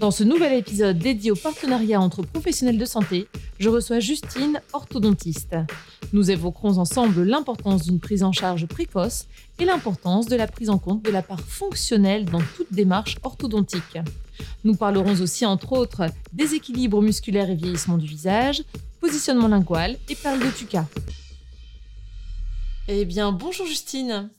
Dans ce nouvel épisode dédié au partenariat entre professionnels de santé, je reçois Justine, orthodontiste. Nous évoquerons ensemble l'importance d'une prise en charge précoce et l'importance de la prise en compte de la part fonctionnelle dans toute démarche orthodontique. Nous parlerons aussi entre autres déséquilibre musculaire et vieillissement du visage, positionnement lingual et perles de Tuca. Eh bien, bonjour Justine.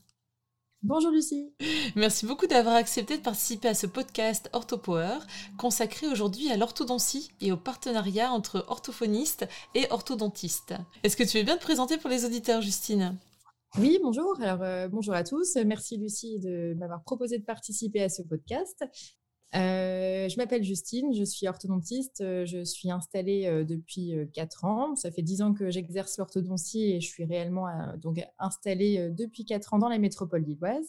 Bonjour Lucie. Merci beaucoup d'avoir accepté de participer à ce podcast OrthoPower consacré aujourd'hui à l'orthodontie et au partenariat entre orthophonistes et orthodontistes. Est-ce que tu veux bien te présenter pour les auditeurs, Justine? Oui, bonjour. Alors, euh, bonjour à tous. Merci Lucie de m'avoir proposé de participer à ce podcast. Euh, je m'appelle Justine, je suis orthodontiste, euh, je suis installée euh, depuis 4 ans. Ça fait 10 ans que j'exerce l'orthodontie et je suis réellement donc installée depuis 4 ans dans la métropole lilloise.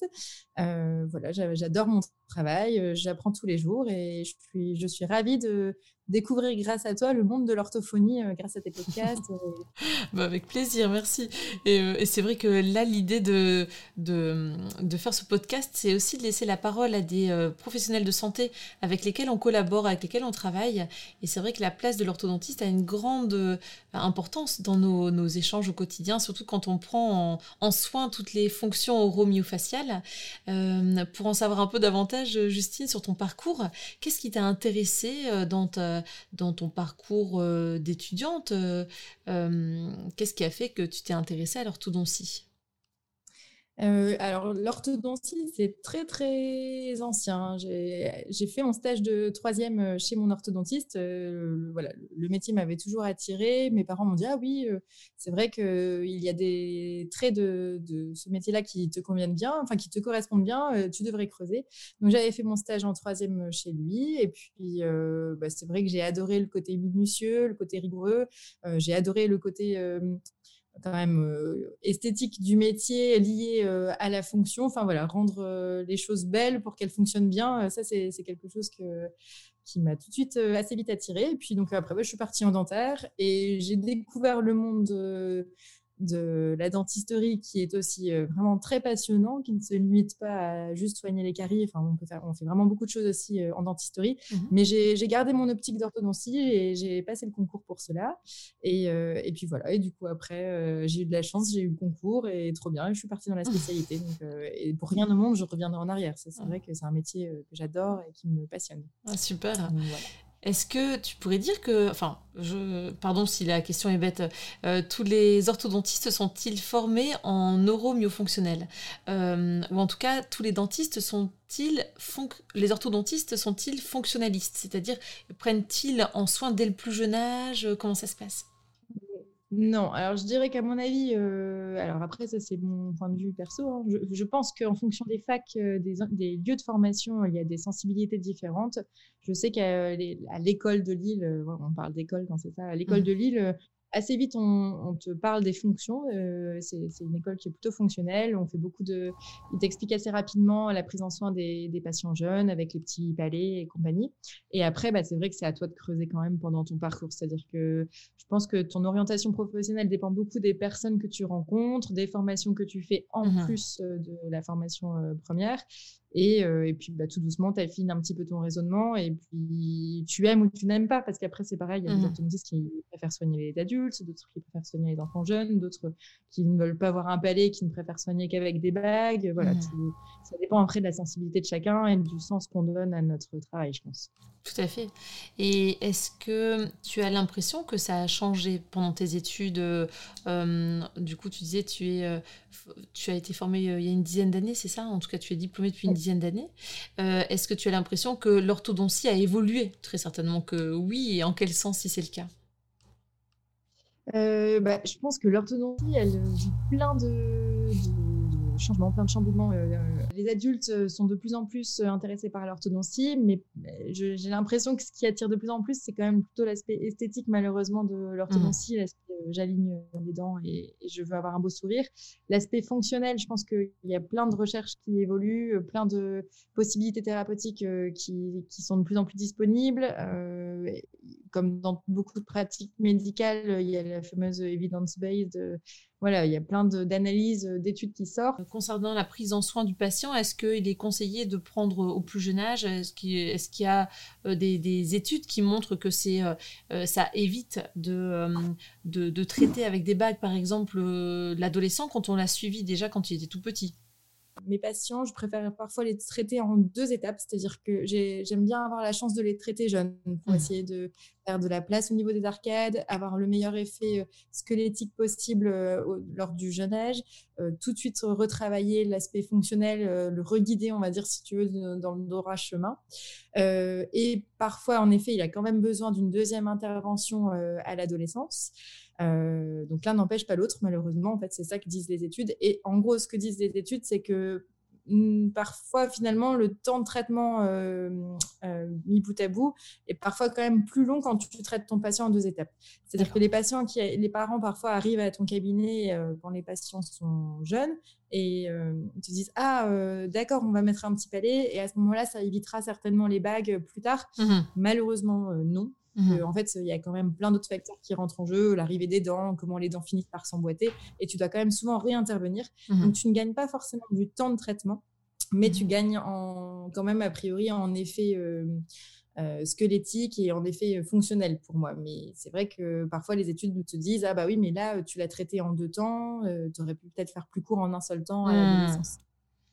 voilà, j'adore mon travail, j'apprends tous les jours et je suis, je suis ravie de, découvrir grâce à toi le monde de l'orthophonie euh, grâce à tes podcasts. Euh. bah avec plaisir, merci. Euh, et, c'est vrai que là, l'idée de, de, faire ce podcast, c'est aussi de laisser la parole à des professionnels de santé avec lesquels on collabore, avec lesquels on travaille. Et c'est vrai que la place de l'orthodontiste a une grande importance dans nos, échanges au quotidien, surtout quand on prend en, soin toutes les fonctions oromyofaciales. Pour en savoir un peu davantage, Justine, sur ton parcours, qu'est-ce qui t'a intéressé dans ta dans ton parcours euh, d'étudiante, euh, qu'est-ce qui a fait que tu t'es intéressée à l'orthodontie? Euh, alors, l'orthodontie, c'est très, très ancien. J'ai fait mon stage de troisième euh, chez mon orthodontiste. Euh, voilà, le métier m'avait toujours attiré. Mes parents m'ont dit Ah oui, c'est vrai qu'il y a des traits de, ce métier-là qui te conviennent bien, enfin qui te correspondent bien, tu devrais creuser. Donc, j'avais fait mon stage en troisième chez lui. Et puis, bah, c'est vrai que j'ai adoré le côté minutieux, le côté rigoureux. j'ai adoré le côté quand même euh, esthétique du métier lié euh, à la fonction. Enfin voilà, rendre euh, les choses belles pour qu'elles fonctionnent bien, ça c'est quelque chose qui m'a tout de suite assez vite attirée. Et puis donc après, je suis partie en dentaire et j'ai découvert le monde de la dentisterie qui est aussi euh, vraiment très passionnant, qui ne se limite pas à juste soigner les caries. Enfin, on, peut faire, on fait vraiment beaucoup de choses aussi euh, en dentisterie. Mhm. Mais j'ai gardé mon optique d'orthodontie et j'ai passé le concours pour cela. Et, euh, et, puis voilà. Et du coup, après, j'ai eu de la chance, j'ai eu le concours et trop bien. Et je suis partie dans la spécialité. Donc, et pour rien au monde, je reviendrai en arrière. C'est vrai que c'est un métier que j'adore et qui me passionne. Ah, super. Est-ce que tu pourrais dire que, enfin, pardon si la question est bête, euh, tous les orthodontistes sont-ils formés en neuromyofonctionnel? Euh, Ou en tout cas, tous les dentistes sont-ils, les orthodontistes sont-ils fonctionnalistes? C'est-à-dire, prennent-ils en soin dès le plus jeune âge? Comment ça se passe? Non, alors je dirais qu'à mon avis, euh, alors après ça c'est mon point de vue perso, hein, je, pense qu'en fonction des facs, euh, des, lieux de formation, il y a des sensibilités différentes. Je sais qu'à l'école de Lille, euh, on parle d'école quand c'est ça, à l'école mmh. de Lille, assez vite, on, te parle des fonctions. Euh, c'est une école qui est plutôt fonctionnelle. On fait beaucoup de. Il t'explique assez rapidement la prise en soin des, patients jeunes avec les petits palais et compagnie. Et après, bah, c'est vrai que c'est à toi de creuser quand même pendant ton parcours. C'est-à-dire que je pense que ton orientation professionnelle dépend beaucoup des personnes que tu rencontres, des formations que tu fais en mmh plus euh, de la formation euh, première. Et, euh, et puis, bah, tout doucement, tu affines un petit peu ton raisonnement et puis tu aimes ou tu n'aimes pas. Parce qu'après, c'est pareil, il y a des mmh orthodontistes qui préfèrent soigner les adultes, d'autres qui préfèrent soigner les enfants jeunes, d'autres qui ne veulent pas avoir un palais, qui ne préfèrent soigner qu'avec des bagues. Voilà, mmh. ça dépend après de la sensibilité de chacun et du sens qu'on donne à notre travail, je pense. Tout à fait. Et est-ce que tu as l'impression que ça a changé pendant tes études euh, Du coup, tu disais tu es, euh, tu as été formé euh, il y a une dizaine d'années, c'est ça? En tout cas, tu es diplômé depuis une dizaine d'années. est-ce que tu as l'impression que l'orthodontie a évolué? Très certainement que oui. Et en quel sens, si c'est le cas? Bah, Je pense que l'orthodontie, elle vit plein de changements, plein de chamboulements. les adultes sont de plus en plus intéressés par l'orthodontie, mais j'ai l'impression que ce qui attire de plus en plus, c'est quand même plutôt l'aspect esthétique, malheureusement, de l'orthodontie, mmh. l'aspect j'aligne les dents et, je veux avoir un beau sourire. L'aspect fonctionnel, je pense qu'il y a plein de recherches qui évoluent, plein de possibilités thérapeutiques qui, qui sont de plus en plus disponibles comme dans beaucoup de pratiques médicales, il y a la fameuse evidence-based. Euh, voilà, il y a plein d'analyses, euh, d'études qui sortent. Concernant la prise en soin du patient, est-ce qu'il est conseillé de prendre au plus jeune âge Est-ce qu'il y a euh, des, études qui montrent que c'est ça évite de, traiter avec des bagues, par exemple, l'adolescent quand on l'a suivi déjà quand il était tout petit? Mes patients, je préfère parfois les traiter en deux étapes, c'est-à-dire que j'aime bien avoir la chance de les traiter jeunes pour mmh. essayer de faire de la place au niveau des arcades, avoir le meilleur effet euh, squelettique possible euh, lors du jeune âge, euh, tout de suite retravailler l'aspect fonctionnel, le reguider, on va dire, si tu veux, dans le droit chemin. et parfois, en effet, il a quand même besoin d'une deuxième intervention à l'adolescence. Euh, donc l'un n'empêche pas l'autre, malheureusement. En fait, c'est ça que disent les études. Et en gros, ce que disent les études, c'est que mm, parfois, finalement, le temps de traitement euh, euh, mis bout à bout est parfois quand même plus long quand tu traites ton patient en deux étapes. C'est-à-dire que les patients, qui, les parents parfois arrivent à ton cabinet quand les patients sont jeunes et te disent ah d'accord, on va mettre un petit palais et à ce moment-là, ça évitera certainement les bagues plus tard. Mmh Malheureusement, non. Mmh en fait, il y a quand même plein d'autres facteurs qui rentrent en jeu, l'arrivée des dents, comment les dents finissent par s'emboîter, et tu dois quand même souvent réintervenir. Mmh Donc, tu ne gagnes pas forcément du temps de traitement, mais tu mmh gagnes en, quand même a priori en effet euh, euh, squelettique et en effet fonctionnel pour moi. Mais c'est vrai que parfois les études te disent ah bah oui, mais là tu l'as traité en deux temps, euh, tu aurais pu peut-être faire plus court en un seul temps à.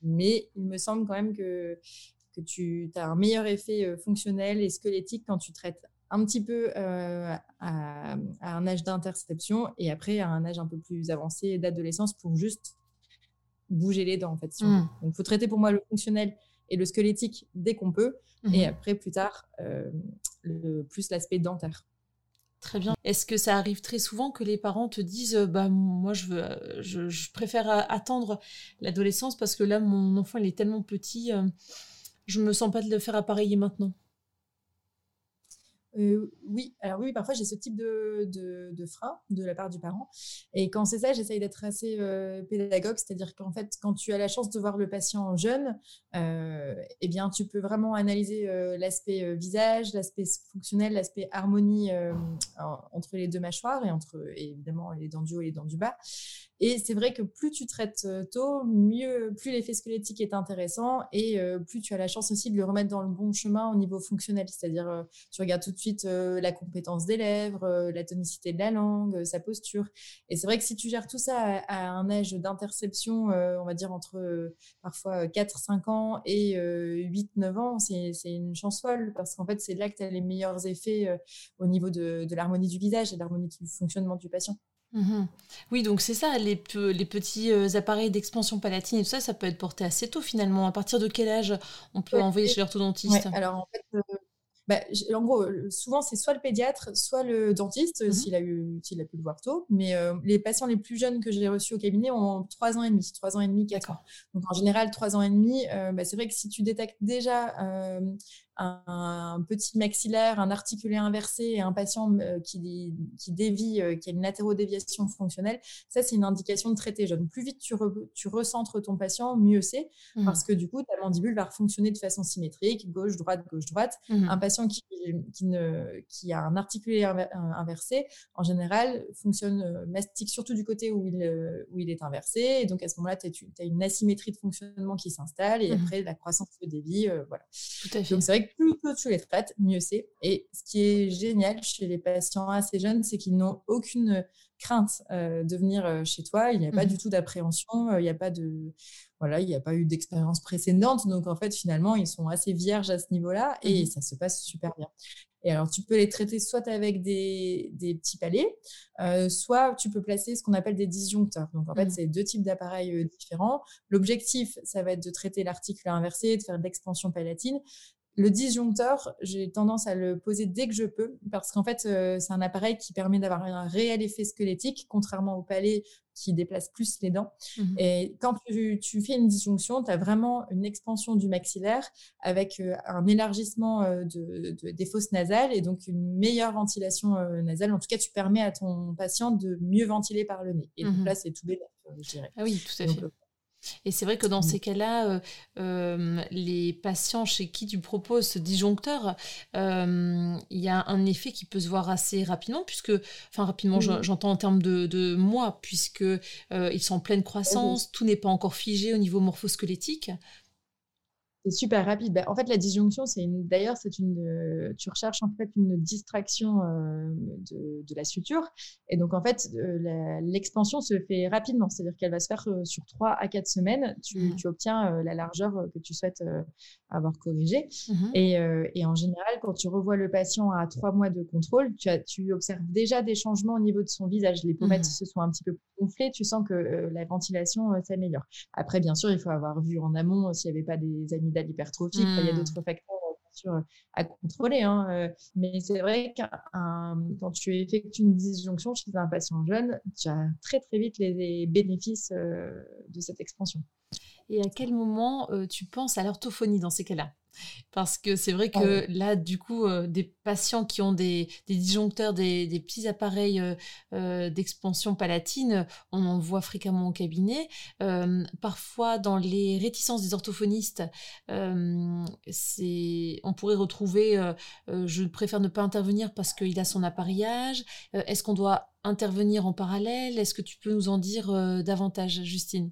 Mais il me semble quand même que que tu as un meilleur effet fonctionnel et squelettique quand tu traites un petit peu euh, à, un âge d'interception et après à un âge un peu plus avancé d'adolescence pour juste bouger les dents en fait. Mmh. Donc il faut traiter pour moi le fonctionnel et le squelettique dès qu'on peut et mmh après plus tard euh, le, plus l'aspect dentaire. Très bien. Est-ce que ça arrive très souvent que les parents te disent bah moi je veux je, préfère attendre l'adolescence parce que là mon enfant il est tellement petit euh, je me sens pas de le faire appareiller maintenant? Euh, oui, alors oui, parfois j'ai ce type de, de, frein de la part du parent. Et quand c'est ça, j'essaye d'être assez euh, pédagogue, c'est-à-dire qu'en fait, quand tu as la chance de voir le patient jeune, euh, eh bien, tu peux vraiment analyser l'aspect visage, l'aspect fonctionnel, l'aspect harmonie entre les deux mâchoires et entre évidemment les dents du haut et les dents du bas. Et c'est vrai que plus tu traites euh, tôt, mieux, plus l'effet squelettique est intéressant et euh, plus tu as la chance aussi de le remettre dans le bon chemin au niveau fonctionnel. C'est-à-dire, euh, tu regardes tout de suite la compétence des lèvres, la tonicité de la langue, sa posture. Et c'est vrai que si tu gères tout ça à, un âge d'interception, on va dire entre parfois 4-5 ans et 8-9 ans, c'est une chance folle parce qu'en fait, c'est là que tu as les meilleurs effets au niveau de, de l'harmonie du visage et de l'harmonie du fonctionnement du patient. Mhm. Oui, donc c'est ça, les, les petits euh, appareils d'expansion palatine et tout ça, ça peut être porté assez tôt finalement. À partir de quel âge on peut envoyer chez l'orthodontiste Alors en fait, euh, bah, en gros, souvent c'est soit le pédiatre, soit le dentiste, mhm. s'il a, eu, s'il a pu le voir tôt. Mais euh, les patients les plus jeunes que j'ai reçus au cabinet ont 3 ans et demi, 3 ans et demi, 4 ans. Donc en général, 3 ans et demi, bah, c'est vrai que si tu détectes déjà un, petit maxillaire, un articulé inversé et un patient euh, qui, qui dévie, euh, qui a une latérodéviation fonctionnelle, ça, c'est une indication de traiter jeune. Plus vite tu, tu recentres ton patient, mieux c'est, mmh. parce que du coup, ta mandibule va fonctionner de façon symétrique, gauche-droite, gauche-droite. Mmh. Un patient qui, qui, ne, qui a un articulé inversé, en général, fonctionne, euh, mastique surtout du côté où il, où il est inversé. Et donc, à ce moment-là, tu as, une asymétrie de fonctionnement qui s'installe et mmh. après, la croissance se dévie. voilà. Tout à fait. Donc, c'est vrai que plus tôt tu les traites, mieux c'est. Et ce qui est génial chez les patients assez jeunes, c'est qu'ils n'ont aucune crainte euh, de venir euh, chez toi. Il n'y a pas mmh du tout d'appréhension. Euh, il n'y a pas de voilà, il n'y a pas eu d'expérience précédente. Donc en fait, finalement, ils sont assez vierges à ce niveau-là et mmh ça se passe super bien. Et alors, tu peux les traiter soit avec des, des petits palais, soit tu peux placer ce qu'on appelle des disjoncteurs. Donc, en fait, mmh. c'est deux types d'appareils différents. L'objectif, ça va être de traiter l'article inversé, de faire de l'expansion palatine. Le disjoncteur, j'ai tendance à le poser dès que je peux parce qu'en fait, euh, c'est un appareil qui permet d'avoir un réel effet squelettique, contrairement au palais qui déplace plus les dents. Mmh Et quand tu, fais une disjonction, tu as vraiment une expansion du maxillaire avec euh, un élargissement euh, de, des fosses nasales et donc une meilleure ventilation nasale. En tout cas, tu permets à ton patient de mieux ventiler par le nez. Et donc mmh là, c'est tout bénéfique, je dirais. Ah oui, tout à fait. Et c'est vrai que dans mmh. ces cas-là, euh, euh, les patients chez qui tu proposes ce disjoncteur, euh, il y a un effet qui peut se voir assez rapidement, puisque, enfin rapidement, j'entends en termes de, de mois, puisque ils sont en pleine croissance, tout n'est pas encore figé au niveau morphosquelettique c'est super rapide. Bah, en fait, la disjonction, c'est une. D'ailleurs, c'est une. Euh, tu recherches en fait une distraction euh, de, de, la suture, et donc en fait, euh, l'expansion se fait rapidement. C'est-à-dire qu'elle va se faire sur 3 à 4 semaines. Tu, mmh. tu obtiens la largeur que tu souhaites avoir corrigée. Mmh et, et, en général, quand tu revois le patient à 3 mois de contrôle, tu, as, tu observes déjà des changements au niveau de son visage. Les pommettes mmh se sont un petit peu gonflées. Tu sens que la ventilation s'améliore. Après, bien sûr, il faut avoir vu en amont s'il n'y avait pas des amis d'hypertrophie. Il y a mmh. d'autres facteurs à contrôler. Hein, euh, mais c'est vrai que quand tu effectues une disjonction chez un patient jeune, tu as très très vite les, bénéfices euh, de cette expansion. Et à quel moment euh, tu penses à l'orthophonie dans ces cas-là? Parce que c'est vrai que là, du coup, euh, des patients qui ont des, disjoncteurs, des, petits appareils euh, euh, d'expansion palatine, on en voit fréquemment au cabinet. parfois, dans les réticences des orthophonistes, on pourrait retrouver je préfère ne pas intervenir parce qu'il a son appareillage. Est-ce qu'on doit intervenir en parallèle? Est-ce que tu peux nous en dire davantage, Justine?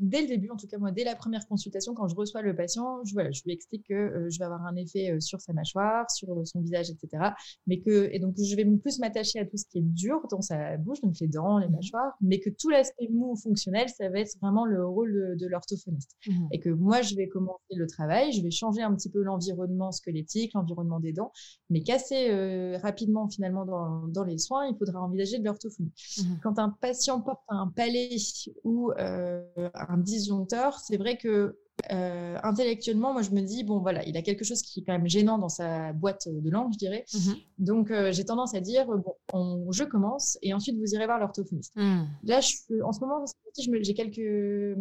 Dès le début, en tout cas moi, dès la première consultation, quand je reçois le patient, je, voilà, je lui explique que euh, je vais avoir un effet euh, sur sa mâchoire, sur euh, son visage, etc. Mais que, et donc je vais plus m'attacher à tout ce qui est dur dans sa bouche, donc les dents, les mmh mâchoires, mais que tout l'aspect mou fonctionnel, ça va être vraiment le rôle de, l'orthophoniste. Mmh et que moi, je vais commencer le travail, je vais changer un petit peu l'environnement squelettique, l'environnement des dents, mais casser rapidement finalement dans, dans, les soins, il faudra envisager de l'orthophonie. Mmh Quand un patient porte un palais ou un disjoncteur, c'est vrai que euh, intellectuellement, moi, je me dis, bon, voilà, il a quelque chose qui est quand même gênant dans sa boîte de langue, je dirais. Mmh Donc, euh, j'ai tendance à dire, bon, je commence et ensuite vous irez voir l'orthophoniste. Mmh. Là, je, en ce moment, j'ai quelques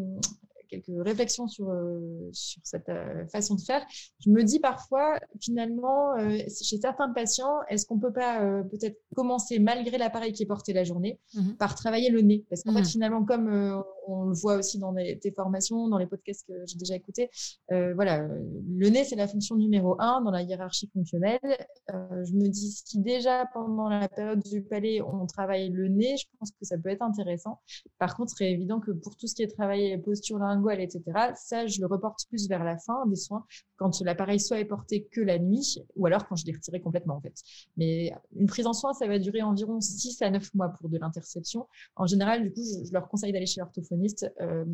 quelques réflexions sur, euh, sur cette euh, façon de faire. Je me dis parfois, finalement, euh, chez certains patients, est-ce qu'on peut pas peut-être commencer, malgré l'appareil qui est porté la journée, mmh par travailler le nez? Parce qu'en fait, mmh. finalement, comme on le voit aussi dans tes formations, dans les podcasts que j'ai déjà écoutés, voilà, le nez, c'est la fonction numéro un dans la hiérarchie fonctionnelle. je me dis, si déjà pendant la période du palais, on travaille le nez, je pense que ça peut être intéressant. Par contre, c'est évident que pour tout ce qui est travail etc. Ça, je le reporte plus vers la fin des soins, quand l'appareil soit est porté que la nuit, ou alors quand je l'ai retiré complètement, en fait. Mais une prise en soin, ça va durer environ 6 à 9 mois pour de l'interception. En général, du coup, je, leur conseille d'aller chez l'orthophoniste euh,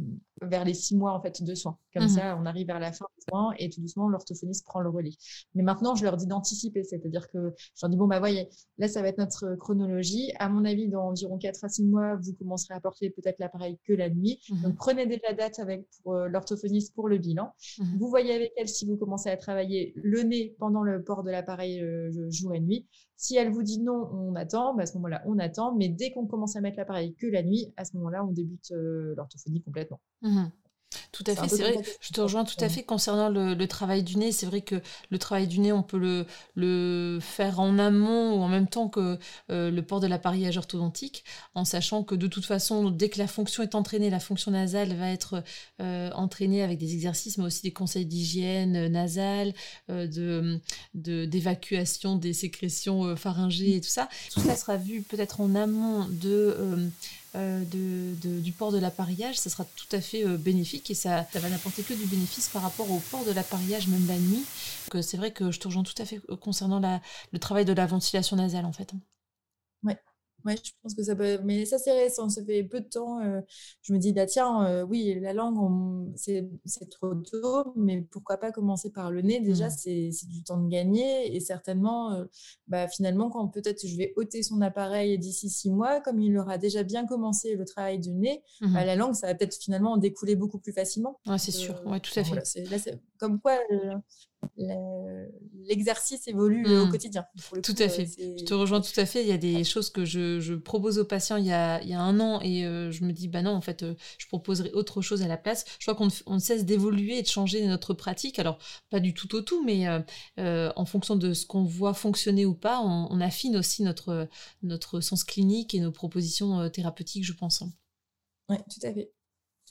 vers les 6 mois, en fait, de soins. Comme mmh ça, on arrive vers la fin des soins et tout doucement, l'orthophoniste prend le relais. Mais maintenant, je leur dis d'anticiper, c'est-à-dire que je leur dis, bon, bah, voyez, là, ça va être notre chronologie. À mon avis, dans environ 4 à 6 mois, vous commencerez à porter peut-être l'appareil que la nuit. Mmh Donc, prenez déjà la date avec pour euh, l'orthophoniste pour le bilan. Mmh vous voyez avec elle si vous commencez à travailler le nez pendant le port de l'appareil euh, jour et nuit. Si elle vous dit non, on attend, bah, à ce moment-là, on attend. Mais dès qu'on commence à mettre l'appareil que la nuit, à ce moment-là, on débute euh, l'orthophonie complètement. Mmh tout à fait, c'est vrai. Je te rejoins tout à fait concernant le, travail du nez. C'est vrai que le travail du nez, on peut le, le faire en amont ou en même temps que euh, le port de l'appareillage orthodontique, en sachant que de toute façon, dès que la fonction est entraînée, la fonction nasale va être euh, entraînée avec des exercices, mais aussi des conseils d'hygiène euh, nasale, de d'évacuation des sécrétions pharyngées et tout ça. Tout ça sera vu peut-être en amont de euh, de, du port de l'appareillage, ça sera tout à fait euh, bénéfique et ça, ça va n'apporter que du bénéfice par rapport au port de l'appareillage, même la nuit. C'est vrai que je te rejoins tout à fait euh, concernant la, le travail de la ventilation nasale en fait. Oui, Ouais, je pense que ça peut. Mais ça, c'est récent. Ça fait peu de temps. Euh, je me dis, bah, tiens, euh, oui, la langue, c'est trop tôt, mais pourquoi pas commencer par le nez? Déjà, mmh. c'est du temps de gagner. Et certainement, euh, bah, finalement, quand peut-être je vais ôter son appareil d'ici six mois, comme il aura déjà bien commencé le travail du nez, mmh bah, la langue, ça va peut-être finalement en découler beaucoup plus facilement. Ouais, c'est sûr. Ouais, tout à fait. Voilà, comme quoi, l'exercice évolue au mmh. quotidien. tout à fait. Je te rejoins tout à fait. Il y a des choses que je, propose aux patients il y, a, il y a un an et euh, je me dis, bah non, en fait, euh, je proposerai autre chose à la place. Je crois qu'on on cesse d'évoluer et de changer notre pratique. Alors, pas du tout au tout, mais euh, en fonction de ce qu'on voit fonctionner ou pas, on, affine aussi notre, notre sens clinique et nos propositions thérapeutiques, je pense. Oui, tout à fait.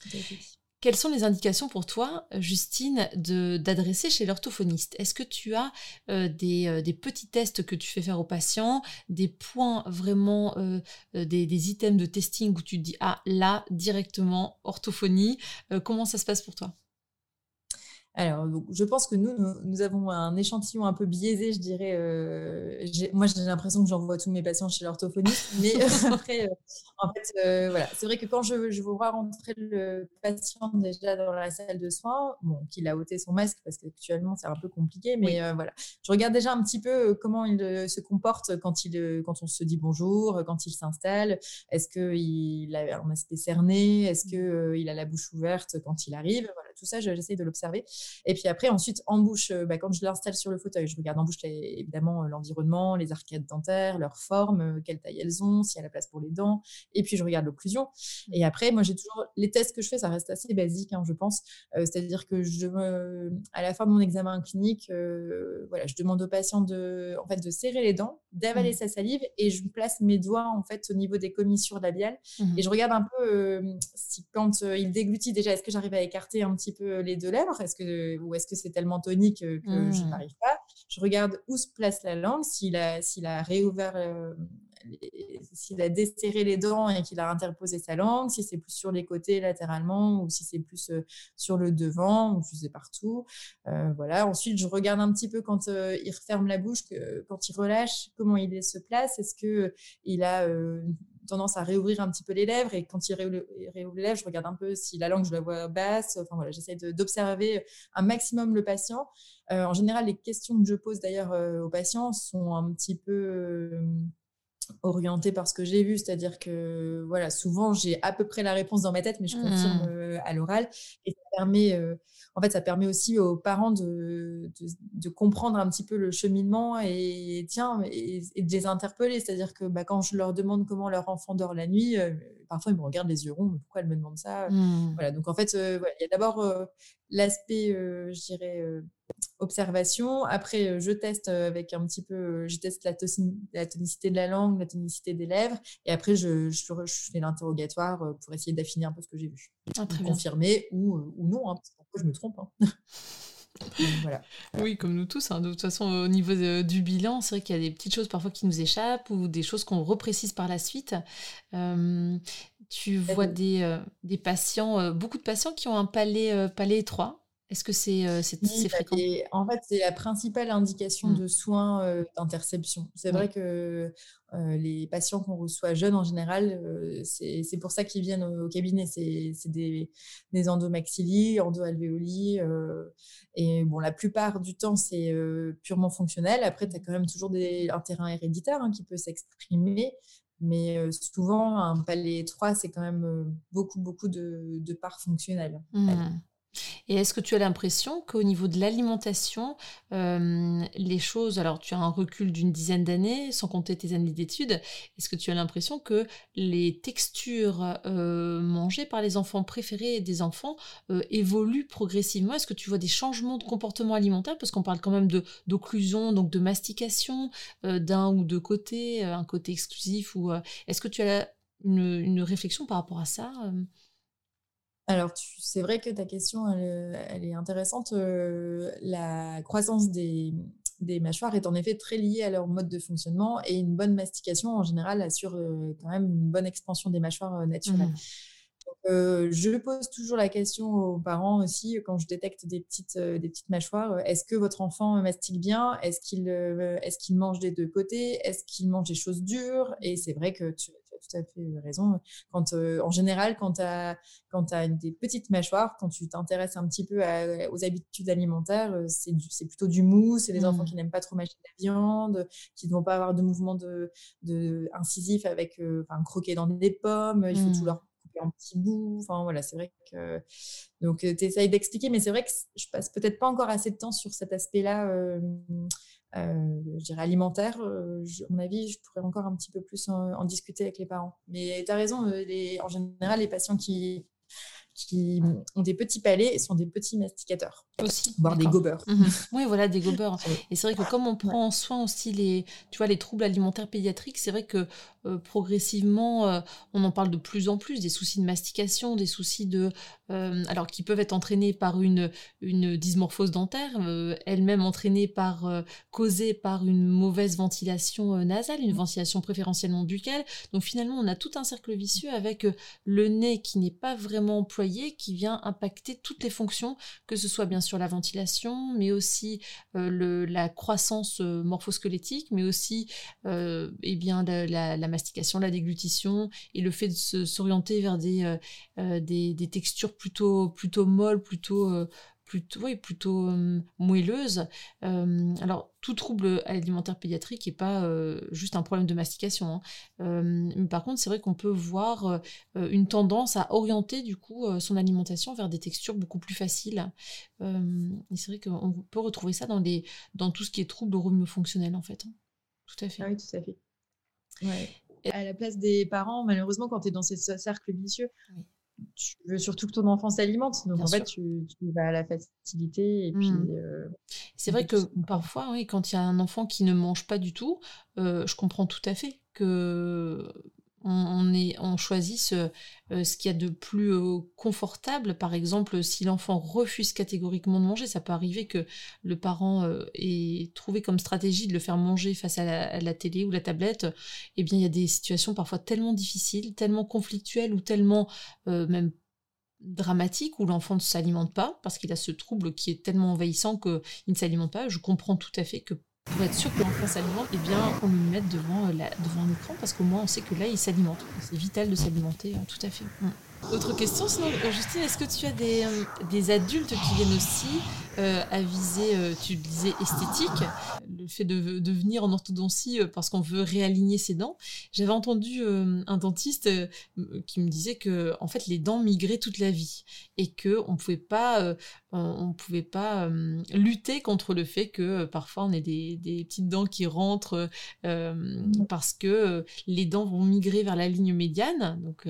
Tout à fait. Quelles sont les indications pour toi, Justine, d'adresser chez l'orthophoniste? Est-ce que tu as euh, euh, des, petits tests que tu fais faire aux patients, des points vraiment, euh, des, items de testing où tu dis, ah là, directement, orthophonie, comment ça se passe pour toi? Alors, je pense que nous, nous, avons un échantillon un peu biaisé, je dirais. Euh, moi, j'ai l'impression que j'envoie tous mes patients chez l'orthophoniste, mais après, euh, en fait, euh, voilà, c'est vrai que quand je, je vois rentrer le patient déjà dans la salle de soins, bon, qu'il a ôté son masque parce qu'actuellement c'est un peu compliqué, mais voilà, je regarde déjà un petit peu comment il se comporte quand il, quand on se dit bonjour, quand il s'installe. Est-ce qu'il a un aspect cerné? Est-ce mmh. qu'il a la bouche ouverte quand il arrive? Voilà, tout ça, j'essaie de l'observer. Et puis après, ensuite, en bouche, euh, bah, quand je l'installe sur le fauteuil, je regarde en bouche évidemment euh, l'environnement, les arcades dentaires, leur forme, euh, quelle taille elles ont, s'il y a la place pour les dents. Et puis je regarde l'occlusion. Mmh. Et après, moi, j'ai toujours les tests que je fais, ça reste assez basique, hein, je pense. C'est-à-dire que je à la fin de mon examen clinique, voilà, je demande au patient de, en fait, de serrer les dents, d'avaler mmh. sa salive, et je place mes doigts en fait au niveau des commissures labiales. Mmh. Et je regarde un peu si quand il déglutit déjà, est-ce que j'arrive à écarter un petit peu les deux lèvres, est-ce que ou est-ce que c'est tellement tonique que je mmh. n'arrive pas Je regarde où se place la langue, s'il a, s'il a réouvert, euh, s'il a desserré les dents et qu'il a interposé sa langue, si c'est plus sur les côtés latéralement ou si c'est plus euh, sur le devant ou si c'est partout. Euh, voilà. Ensuite, je regarde un petit peu quand il referme la bouche, que, quand il relâche, comment il se place. Est-ce que il a tendance à réouvrir un petit peu les lèvres et quand il réouvre, les lèvres, je regarde un peu si la langue, je la vois basse. Enfin voilà, j'essaie d'observer un maximum le patient. Euh, en général, les questions que je pose d'ailleurs euh, aux patients sont un petit peu euh, orientées par ce que j'ai vu, c'est-à-dire que voilà, souvent j'ai à peu près la réponse dans ma tête, mais je confirme mmh. à l'oral et ça permet en fait, ça permet aussi aux parents de, de, comprendre un petit peu le cheminement et, tiens, et, de les interpeller. C'est-à-dire que bah, quand je leur demande comment leur enfant dort la nuit, euh, parfois ils me regardent les yeux ronds, mais pourquoi elle me demande ça? Mmh. Voilà, donc en fait, euh, il y a d'abord euh, l'aspect, je dirais, observation. Après, je teste avec un petit peu, je teste la, la, tonicité de la langue, la tonicité des lèvres, et après, je, je, fais l'interrogatoire pour essayer d'affiner un peu ce que j'ai vu. Ah, confirmer ou, ou non, hein, parce que je me trompe. Hein. voilà. Oui, comme nous tous. Hein. De toute façon, au niveau du bilan, c'est vrai qu'il y a des petites choses parfois qui nous échappent ou des choses qu'on reprécise par la suite. tu vois des, des patients, beaucoup de patients qui ont un palais, palais étroit. Est-ce que c'est euh, bah, fréquent? En fait, c'est la principale indication mmh. de soins euh, d'interception. C'est vrai que euh, les patients qu'on reçoit jeunes, en général, c'est pour ça qu'ils viennent au, cabinet. C'est des, des endomaxilli, endoalvéoli. et bon, la plupart du temps, c'est purement fonctionnel. Après, tu as quand même toujours des, un terrain héréditaire hein, qui peut s'exprimer. Mais souvent, un palais étroit, c'est quand même beaucoup, beaucoup de, de parts fonctionnelles. Mmh. Et est-ce que tu as l'impression qu'au niveau de l'alimentation, euh, les choses, alors tu as un recul d'une dizaine d'années, sans compter tes années d'études, est-ce que tu as l'impression que les textures euh, mangées par les enfants préférés des enfants euh, évoluent progressivement? Est-ce que tu vois des changements de comportement alimentaire? Parce qu'on parle quand même d'occlusion, donc de mastication d'un ou deux côtés, un côté exclusif. ou Est-ce que tu as une réflexion par rapport à ça alors, c'est vrai que ta question, elle, est intéressante. Euh, la croissance des, mâchoires est en effet très liée à leur mode de fonctionnement et une bonne mastication, en général, assure euh, quand même une bonne expansion des mâchoires euh, naturelles. Mmh. Je pose toujours la question aux parents aussi quand je détecte des petites, des petites mâchoires. Est-ce que votre enfant mastique bien? Est-ce qu'il est qu'il mange des deux côtés? Est-ce qu'il mange des choses dures? Et c'est vrai que tu, tout à fait raison. Quand, euh, en général, quand tu as, quand as des petites mâchoires, quand tu t'intéresses un petit peu aux habitudes alimentaires, euh, c'est plutôt du mou, c'est des enfants mmh. qui n'aiment pas trop mâcher de la viande, qui ne vont pas avoir de mouvement de, avec euh, croquer dans des pommes, il faut tout mmh. leur couper en petits bouts. Enfin voilà, c'est vrai que. Donc tu essayes d'expliquer, mais c'est vrai que je passe peut-être pas encore assez de temps sur cet aspect-là. Euh, je dirais alimentaire, euh, à mon avis, je pourrais encore un petit peu plus en, discuter avec les parents. Mais tu as raison, euh, les, en général, les patients qui, qui ont des petits palais et sont des petits masticateurs. Aussi. Voire des gobeurs. Mhm. Oui, voilà, des gobeurs. Et c'est vrai que comme on prend en soin aussi les, tu vois, les troubles alimentaires pédiatriques, c'est vrai que euh, progressivement, euh, on en parle de plus en plus, des soucis de mastication, des soucis de... Euh, alors qui peuvent être entraînés par une, une dysmorphose dentaire, elle-même entraînée par... causée par une mauvaise ventilation nasale, une ventilation préférentiellement buccale. Donc finalement, on a tout un cercle vicieux avec le nez qui n'est pas vraiment employé, qui vient impacter toutes les fonctions, que ce soit bien sûr la ventilation, mais aussi le, la croissance morphosquelettique, mais aussi eh bien, la, mastication, la déglutition et le fait de s'orienter vers des, euh, euh, des, des, textures plutôt, plutôt molles, plutôt, euh, plutôt, oui, plutôt moelleuses. alors, tout trouble alimentaire pédiatrique n'est pas juste un problème de mastication. Hein. mais par contre, c'est vrai qu'on peut voir une tendance à orienter du coup son alimentation vers des textures beaucoup plus faciles. et c'est vrai qu'on peut retrouver ça dans, les, dans tout ce qui est trouble fonctionnel en fait. Hein. Tout à fait. Ah oui, tout à fait. Ouais à la place des parents, malheureusement, quand tu es dans ces cercles vicieux, tu veux surtout que ton enfant s'alimente. Donc, en fait, tu, vas à la facilité. Et puis, mmh. euh, c'est vrai que parfois, oui, quand il y a un enfant qui ne mange pas du tout, euh, je comprends tout à fait que on, est, on choisit ce, euh, ce qu'il y a de plus euh, confortable. Par exemple, si l'enfant refuse catégoriquement de manger, ça peut arriver que le parent euh, ait trouvé comme stratégie de le faire manger face à la, télé ou la tablette. Eh bien, il y a des situations parfois tellement difficiles, tellement conflictuelles ou tellement même dramatiques où l'enfant ne s'alimente pas parce qu'il a ce trouble qui est tellement envahissant qu'il ne s'alimente pas. Je comprends tout à fait que pour être sûr que l'enfant s'alimente, eh bien, on lui mette devant, euh, la, devant un écran parce qu'au moins on sait que là, il s'alimente. C'est vital de s'alimenter, hein, tout à fait. Mm. Autre question, sinon, euh, Justine, est-ce que tu as des, euh, des adultes qui viennent aussi euh, à viser, tu disais, esthétique, le fait de, de venir en orthodontie parce qu'on veut réaligner ses dents J'avais entendu un dentiste qui me disait que, en fait, les dents migraient toute la vie et que on pouvait pas, on, pouvait pas lutter contre le fait que parfois on ait des, des petites dents qui rentrent parce que les dents vont migrer vers la ligne médiane, donc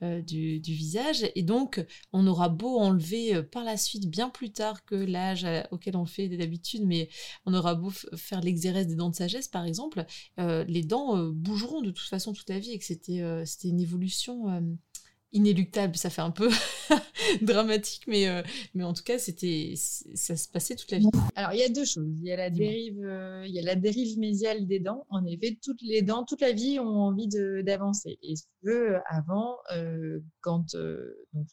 du du visage. Et donc, on aura beau enlever euh, par la suite, bien plus tard que l'âge euh, auquel on fait d'habitude, mais on aura beau faire l'exérèse des dents de sagesse, par exemple, euh, les dents bougeront de toute façon toute la vie et que c'était c'était une évolution inéluctable, ça fait un peu dramatique, mais, euh, mais en tout cas, c'était, ça se passait toute la vie. Alors, il y a deux choses. Il y a la dérive, euh, il y a la dérive médiale des dents. En effet, toutes les dents, toute la vie ont envie d'avancer. Et tu veux, avant, euh, quand,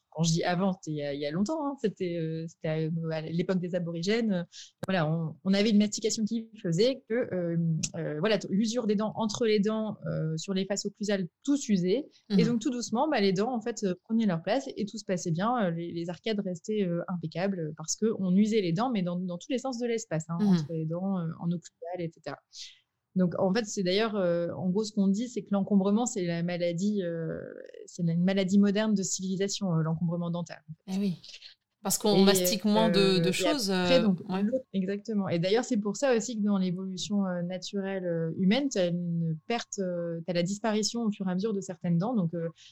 quand je dis avant, c'était il, y a longtemps, hein, c'était, à, l'époque des aborigènes, voilà, on, avait une mastication qui faisait que voilà, l'usure des dents entre les dents sur les faces occlusales, tout s'usait. Et mmh donc, tout doucement, bah, les dents, fait, euh, prenaient leur place et tout se passait bien. Euh, les, arcades restaient euh, impeccables parce qu'on usait les dents, mais dans, tous les sens de l'espace, hein, mmh entre les dents, en occlusal, etc. Donc, en fait, c'est d'ailleurs, en gros, ce qu'on dit, c'est que l'encombrement, c'est la maladie, c'est une maladie moderne de civilisation, l'encombrement dentaire. Eh oui. Parce qu'on mastique moins de, euh, choses. Euh, donc, Exactement. Et d'ailleurs, c'est pour ça aussi que dans l'évolution euh, naturelle humaine, tu as une perte, tu as la disparition au fur et à mesure de certaines dents. Donc,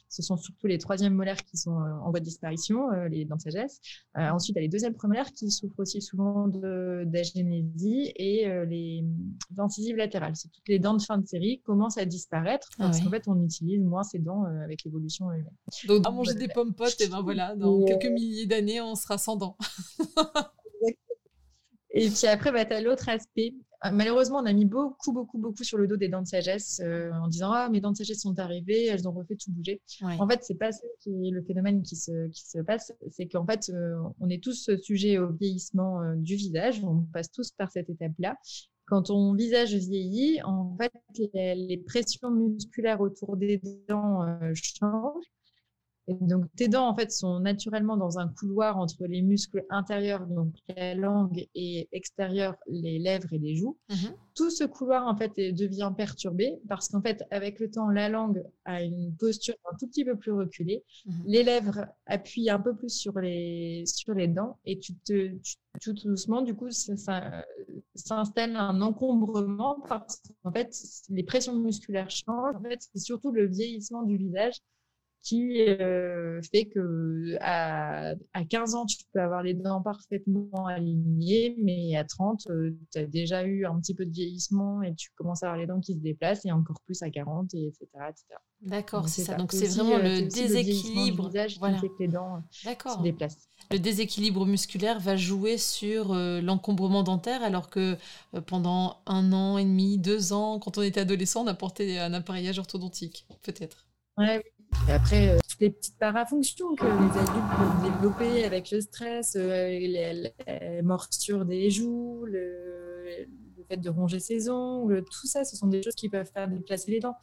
ce sont surtout les troisièmes molaires qui sont en voie de disparition, les dents de sagesse. ensuite, tu as les deuxièmes prémolaires qui souffrent aussi souvent d'agénésie et les incisives latérales. C'est toutes les dents de fin de série commencent à disparaître ah parce qu'en fait, on utilise moins ces dents avec l'évolution humaine. Donc, à manger des pommes potes, et ben voilà, dans quelques milliers d'années, on sera sans dents. et puis après, bah, tu as l'autre aspect ah, malheureusement, on a mis beaucoup, beaucoup, beaucoup sur le dos des dents de sagesse en disant Ah, mes dents de sagesse sont arrivées, elles ont refait tout bouger. En fait, c'est pas ça qui est le phénomène qui se, qui se passe, c'est qu'en fait, on est tous sujets au vieillissement du visage, on passe tous par cette étape-là. Quand ton visage vieillit, en fait, les, pressions musculaires autour des dents changent et donc, tes dents, en fait, sont naturellement dans un couloir entre les muscles intérieurs, donc la langue, et extérieurs, les lèvres et les joues. Mmh Tout ce couloir, en fait, devient perturbé parce qu'en fait, avec le temps, la langue a une posture un tout petit peu plus reculée. Mmh les lèvres appuient un peu plus sur les, sur les dents et tu te, tout doucement, du coup, ça, s'installe un encombrement parce qu'en fait, les pressions musculaires changent. En fait, c'est surtout le vieillissement du visage qui euh, fait que à, 15 ans, tu peux avoir les dents parfaitement alignées, mais à 30, tu as déjà eu un petit peu de vieillissement et tu commences à avoir les dents qui se déplacent et encore plus à 40, et etc. D'accord, c'est ça. Donc c'est vraiment euh, le déséquilibre voilà. qui fait que les dents euh, se déplacent. Le déséquilibre musculaire va jouer sur l'encombrement dentaire, alors que pendant un an et demi, deux ans, quand on était adolescent, on apportait un appareillage orthodontique, peut-être. Ouais, et après, euh, toutes les petites parafonctions que les adultes peuvent développer avec le stress, euh, les, les, morsures des joues, le, fait de ronger ses ongles, tout ça, ce sont des choses qui peuvent faire déplacer les dents.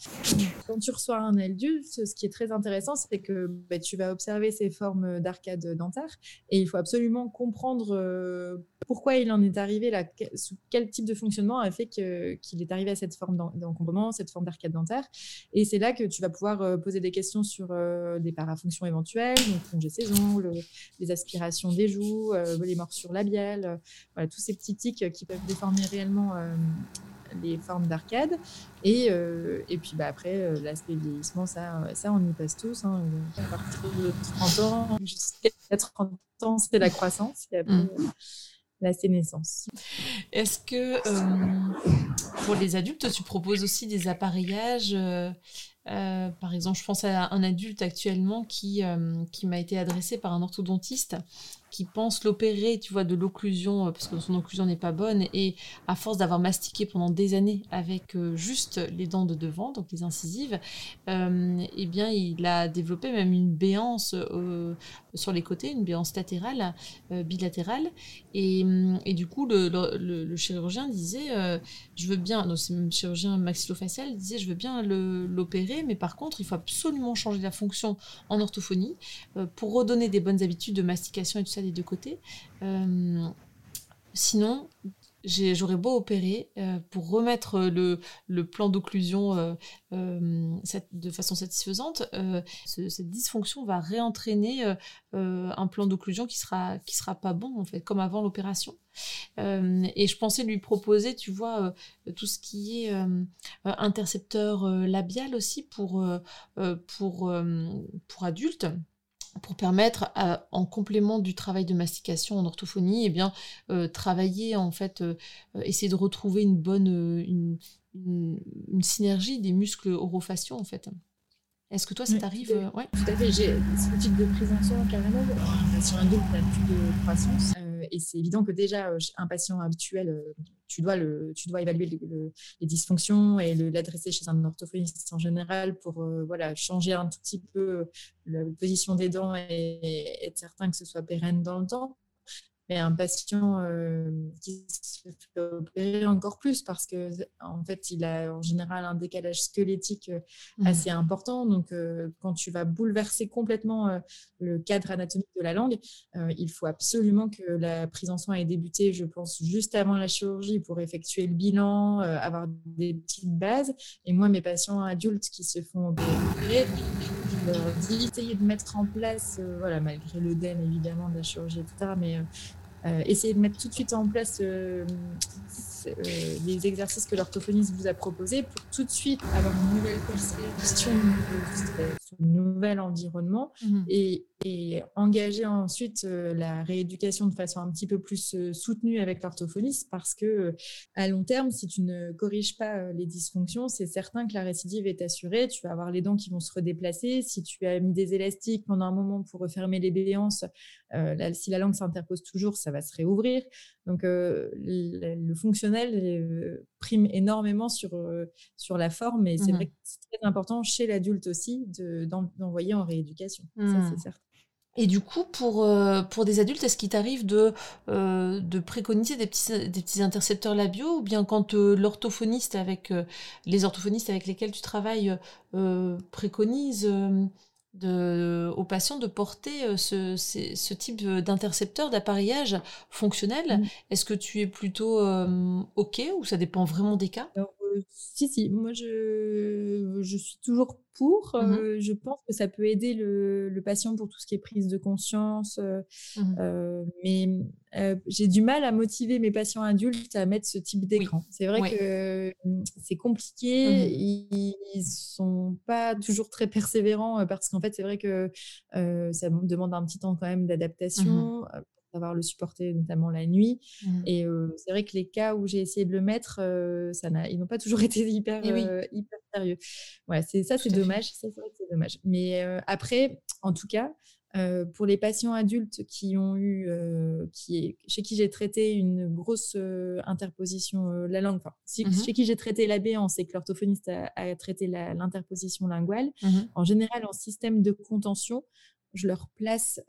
Quand tu reçois un adulte, ce qui est très intéressant, c'est que bah, tu vas observer ces formes d'arcade dentaire et il faut absolument comprendre euh, pourquoi il en est arrivé là, sous quel type de fonctionnement a fait qu'il est arrivé à cette forme d'encombrement, cette forme d'arcade dentaire. Et c'est là que tu vas pouvoir euh, poser des questions sur euh, des parafonctions éventuelles, donc ronger ses ongles, les aspirations des joues, les morsures labiales, voilà, tous ces petits tics qui peuvent déformer réellement les formes d'arcade. Et, euh, et puis bah, après, euh, l'aspect vieillissement, ça, ça, on y passe tous. Hein. À partir de 30 ans jusqu'à 30 ans, c'est la croissance. Et après, mm. la sénescence. Est-ce que pour les adultes, tu proposes aussi des appareillages par exemple, je pense à un adulte actuellement qui, qui m'a été adressé par un orthodontiste qui pense l'opérer, tu vois, de l'occlusion, euh, parce que son occlusion n'est pas bonne, et à force d'avoir mastiqué pendant des années avec euh, juste les dents de devant, donc les incisives, euh, eh bien, il a développé même une béance sur les côtés, une béance latérale, bilatérale, et, du coup, le, chirurgien disait, je veux bien, donc c'est le chirurgien maxillofacial, disait, je veux bien l'opérer, mais par contre, il faut absolument changer la fonction en orthophonie pour redonner des bonnes habitudes de mastication et tout ça des deux côtés. Euh, sinon, j'aurais beau opérer euh, pour remettre le, plan d'occlusion euh, de façon satisfaisante, cette dysfonction va réentraîner un plan d'occlusion qui sera qui sera pas bon en fait, comme avant l'opération. et je pensais lui proposer, tu vois, tout ce qui est intercepteur labial aussi pour pour pour adultes pour permettre, en complément du travail de mastication en orthophonie, eh bien, euh, travailler, en fait, euh, euh, essayer de retrouver une bonne une, une, synergie des muscles orofaciaux, en fait. Est-ce que toi, ça t'arrive ouais? Tout à fait. J'ai ce type de prise en soin carrément. Sur un dos qui a plus de croissance. Et c'est évident que déjà, un patient habituel tu dois, le, tu dois évaluer les dysfonctions et l'adresser chez un orthophoniste en général pour euh, voilà, changer un petit peu la position des dents et, être certain que ce soit pérenne dans le temps mais un patient euh, qui se fait opérer encore plus parce que en fait il a en général un décalage squelettique euh, mmh. assez important donc euh, quand tu vas bouleverser complètement le cadre anatomique de la langue il faut absolument que la prise en soin ait débuté je pense juste avant la chirurgie pour effectuer le bilan avoir des petites bases et moi mes patients adultes qui se font opérer je leur dis essayez de mettre en place voilà malgré l'œdème évidemment de la chirurgie etc mais euh, essayez de mettre tout de suite en place euh, euh, les exercices que l'orthophoniste vous a proposés pour tout de suite avoir une nouvelle perception, un nouvel environnement. Mhm. Et et engager ensuite la rééducation de façon un petit peu plus soutenue avec l'orthophoniste parce que à long terme, si tu ne corriges pas les dysfonctions, c'est certain que la récidive est assurée. Tu vas avoir les dents qui vont se redéplacer. Si tu as mis des élastiques pendant un moment pour refermer les béances, si la langue s'interpose toujours, ça va se réouvrir. Donc le, fonctionnel prime énormément sur, sur la forme et c'est mmh vrai que c'est très important chez l'adulte aussi d'envoyer en rééducation. Ça, c'est mmh. certain. Et du coup, pour, euh, pour des adultes, est-ce qu'il t'arrive de, euh, de préconiser des petits, des petits intercepteurs labiaux ou bien quand euh, l'orthophoniste avec les orthophonistes avec lesquels tu travailles préconise de, aux patients de porter ce, ce, type d'intercepteur, d'appareillage fonctionnel. Mmh. Est-ce que tu es plutôt OK ou ça dépend vraiment des cas? Si, si, moi je, je suis toujours pour. Euh, je pense que ça peut aider le, le, patient pour tout ce qui est prise de conscience. Euh, mmh euh, mais j'ai du mal à motiver mes patients adultes à mettre ce type d'écran. C'est vrai que c'est compliqué. Ils, ne sont pas toujours très persévérants parce qu'en fait, c'est vrai que ça demande un petit temps quand même d'adaptation savoir le supporter, notamment la nuit. Mmh. Et c'est vrai que les cas où j'ai essayé de le mettre, ça ils n'ont pas toujours été hyper, hyper sérieux. Ouais, c'est ça, c'est dommage. Ça, c'est vrai que c'est dommage. Mais après, en tout cas, pour les patients adultes qui ont eu, qui chez qui j'ai traité une grosse interposition la langue, enfin, mmh chez qui j'ai traité la béance et que l'orthophoniste a, traité l'interposition linguale, mmh en général en système de contention, je leur place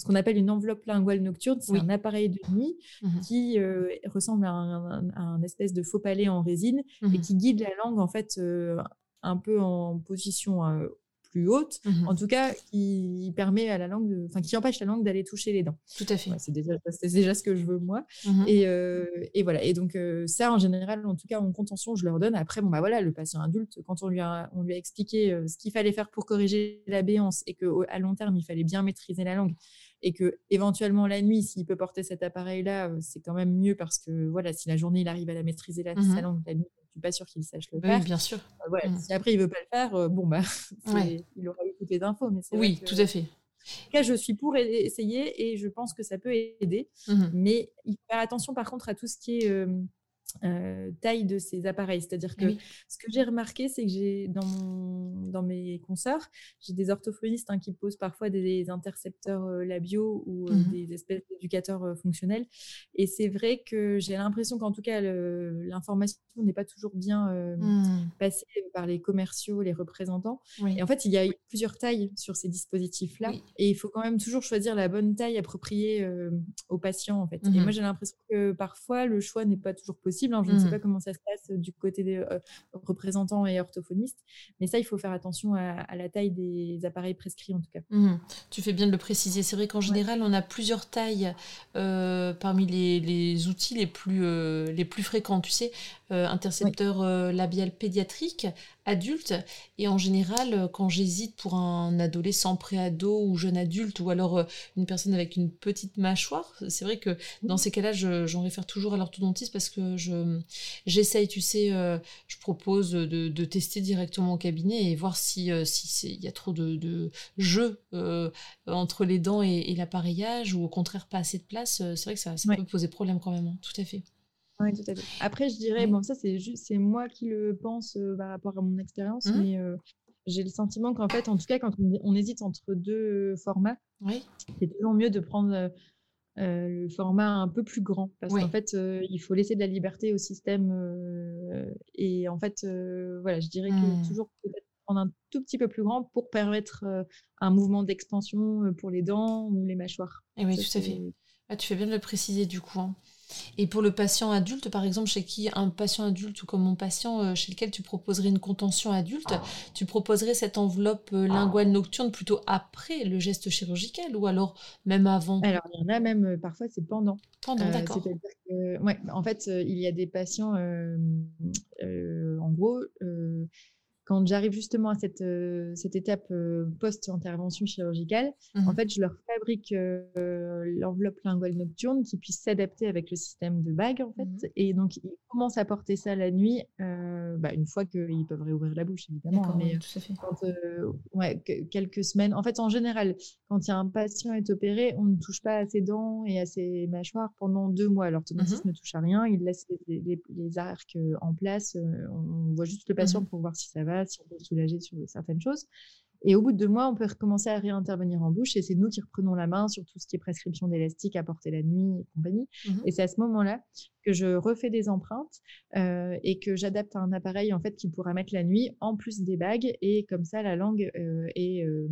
ce qu'on appelle une enveloppe linguale nocturne. C'est un appareil de nuit mmh qui euh, ressemble à un, espèce de faux palais en résine et mmh qui guide la langue en fait euh, un peu en position euh, plus haute, mmh en tout cas qui permet à la langue, enfin qui empêche la langue d'aller toucher les dents. Tout à fait. c'est déjà, déjà, ce que je veux moi. et, et, voilà. Et donc ça, en général, en tout cas en contention, je leur donne. Après, bon bah voilà, le patient adulte, quand on lui a, on lui a expliqué ce qu'il fallait faire pour corriger la béance et qu'à long terme il fallait bien maîtriser la langue et que éventuellement la nuit, s'il peut porter cet appareil-là, euh, c'est quand même mieux parce que voilà, si la journée il arrive à la maîtriser la, mmh sa langue, la nuit, je suis pas sûre qu'il sache le faire. Oui, bien sûr. Euh, mmh. Si après il veut pas le faire, euh, bon bah, il aura eu toutes les infos. Mais oui, tout à fait. En tout cas, je suis pour essayer et je pense que ça peut aider. Mmh mais il faut faire attention par contre à tout ce qui est euh, taille de ces appareils. C'est-à-dire que ce que j'ai remarqué, c'est que j'ai dans, dans mes concerts, j'ai des orthophonistes hein, qui posent parfois des, intercepteurs euh, labiaux ou euh, mmh des espèces d'éducateurs fonctionnels. Et c'est vrai que j'ai l'impression qu'en tout cas, l'information n'est pas toujours bien mmh. passée par les commerciaux, les représentants. Et en fait, il y a plusieurs tailles sur ces dispositifs-là. Et il faut quand même toujours choisir la bonne taille appropriée aux patients. En fait. Et mmh moi, j'ai l'impression que parfois, le choix n'est pas toujours possible Hein, je ne sais mmh. pas comment ça se passe du côté des représentants et orthophonistes, mais ça, il faut faire attention à, la taille des appareils prescrits en tout cas. Mmh. Tu fais bien de le préciser. C'est vrai qu'en général, on a plusieurs tailles parmi les, outils les plus, les plus fréquents. Tu sais, intercepteur labial pédiatrique, adulte. Et en général, euh, quand j'hésite pour un adolescent préado ou jeune adulte, ou alors euh, une personne avec une petite mâchoire, c'est vrai que dans ces cas-là, j'en réfère toujours à l'orthodontiste parce que je j'essaye, tu sais, euh, je propose de, tester directement au cabinet et voir si si il y a trop de, de jeu entre les dents et, l'appareillage ou au contraire pas assez de place. C'est vrai que ça, ça peut poser problème quand même. Hein. Tout à fait. Oui, tout à fait. Après, je dirais, bon, ça, c'est juste, c'est moi qui le pense par rapport à mon expérience, mmh. mais j'ai le sentiment qu'en fait, en tout cas, quand on, hésite entre deux formats, oui. c'est toujours mieux de prendre le format un peu plus grand, parce qu'en fait, il faut laisser de la liberté au système. et en fait, voilà, je dirais que mmh. toujours peut-être prendre un tout petit peu plus grand pour permettre un mouvement d'expansion pour les dents ou les mâchoires. Et oui, tout à fait. Ah, tu fais bien de le préciser du coup. Hein. Et pour le patient adulte, par exemple, chez qui un patient adulte ou comme mon patient euh, chez lequel tu proposerais une contention adulte, tu proposerais cette enveloppe euh, linguale nocturne plutôt après le geste chirurgical ou alors même avant Alors, il y en a même euh, parfois, c'est pendant. Pendant, d'accord. C'est-à-dire que, ouais, en fait, il y a des patients, en gros, quand j'arrive justement à cette, euh, cette étape euh, post-intervention chirurgicale, en mmh fait, je leur fabrique euh, l'enveloppe linguale nocturne qui puisse s'adapter avec le système de bague, en fait. Mmh et donc, ils commencent à porter ça la nuit bah, une fois qu'ils peuvent réouvrir la bouche, évidemment. Hein, mais tout à fait. Quand, ouais, quelques semaines. En fait, en général, quand un patient est opéré, on ne touche pas à ses dents et à ses mâchoires pendant deux mois. L'orthodontiste mmh ne touche à rien, il laisse les, arcs en place. On voit juste le patient pour voir si ça va, si on peut soulager sur certaines choses. Et au bout de deux mois, on peut recommencer à réintervenir en bouche et c'est nous qui reprenons la main sur tout ce qui est prescription d'élastique à porter la nuit et compagnie. Mmh et c'est à ce moment-là que je refais des empreintes euh, et que j'adapte un appareil en fait qui pourra mettre la nuit en plus des bagues et comme ça la langue euh, est, euh,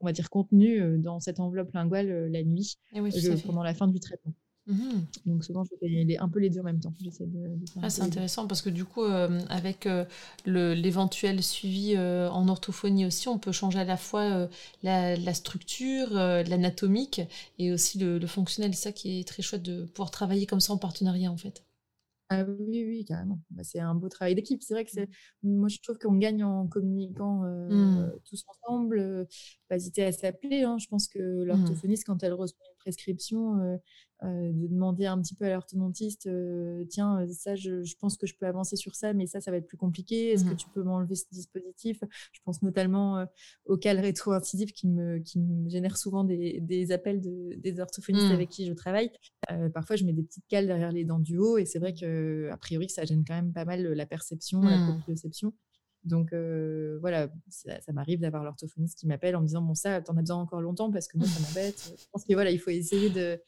on va dire, contenue dans cette enveloppe linguale la nuit pendant la fin du traitement. Mmh. Donc souvent, je fais un peu les deux en même temps. ah, c'est intéressant parce que du coup, euh, avec euh, l'éventuel suivi euh, en orthophonie aussi, on peut changer à la fois la, structure, l'anatomique et aussi le, le fonctionnel. C'est ça qui est très chouette de pouvoir travailler comme ça en partenariat en fait. Ah oui, oui, carrément. Bah, c'est un beau travail d'équipe. C'est vrai que c'est, moi, je trouve qu'on gagne en communiquant mmh. tous ensemble. pas hésiter à s'appeler. Hein. Je pense que mmh. l'orthophoniste, quand elle reçoit prescription, euh, de demander un petit peu à l'orthodontiste, euh, tiens, euh, ça, je, pense que je peux avancer sur ça, mais ça, ça va être plus compliqué. Est-ce que mmh. tu peux m'enlever ce dispositif? Je pense notamment au cal rétro-incisif qui me, qui me génère souvent des, des appels de, des orthophonistes mmh. avec qui je travaille. parfois, je mets des petites cales derrière les dents du haut et c'est vrai que a priori, ça gêne quand même pas mal la perception, la mmh. proprioception. Donc voilà, ça, m'arrive d'avoir l'orthophoniste qui m'appelle en me disant bon ça, t'en as besoin encore longtemps parce que moi ça m'embête. Je pense que voilà, il faut essayer de,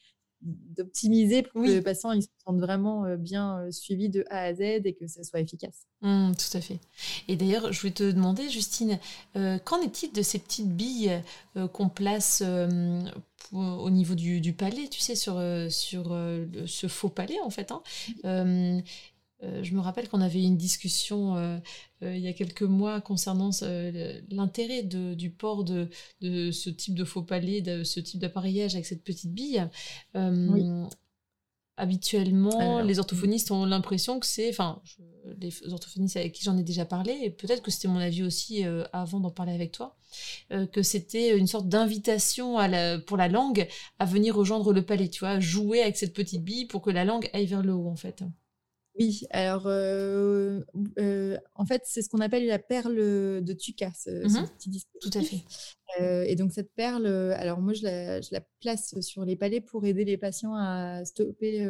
d'optimiser pour que le patient il se sente vraiment euh, bien euh, suivi de A à Z et que ça soit efficace. Mmh, tout à fait. Et d'ailleurs, je voulais te demander, Justine, euh, qu'en est-il de ces petites billes qu'on place au niveau du, palais, tu sais, sur, sur ce faux palais en fait hein? Euh, je me rappelle qu'on avait une discussion euh, euh, il y a quelques mois concernant l'intérêt du port de, ce type de faux palais, de ce type d'appareillage avec cette petite bille. Habituellement, les orthophonistes ont l'impression que c'est, enfin, les orthophonistes avec qui j'en ai déjà parlé, et peut-être que c'était mon avis aussi avant d'en parler avec toi, que c'était une sorte d'invitation pour la langue à venir rejoindre le palais, tu vois, jouer avec cette petite bille pour que la langue aille vers le haut en fait. Oui, alors en fait, c'est ce qu'on appelle la perle de Tuca, ce, mmh petit Tout à fait. et donc cette perle, alors moi je la, je la, place sur les palais pour aider les patients à stopper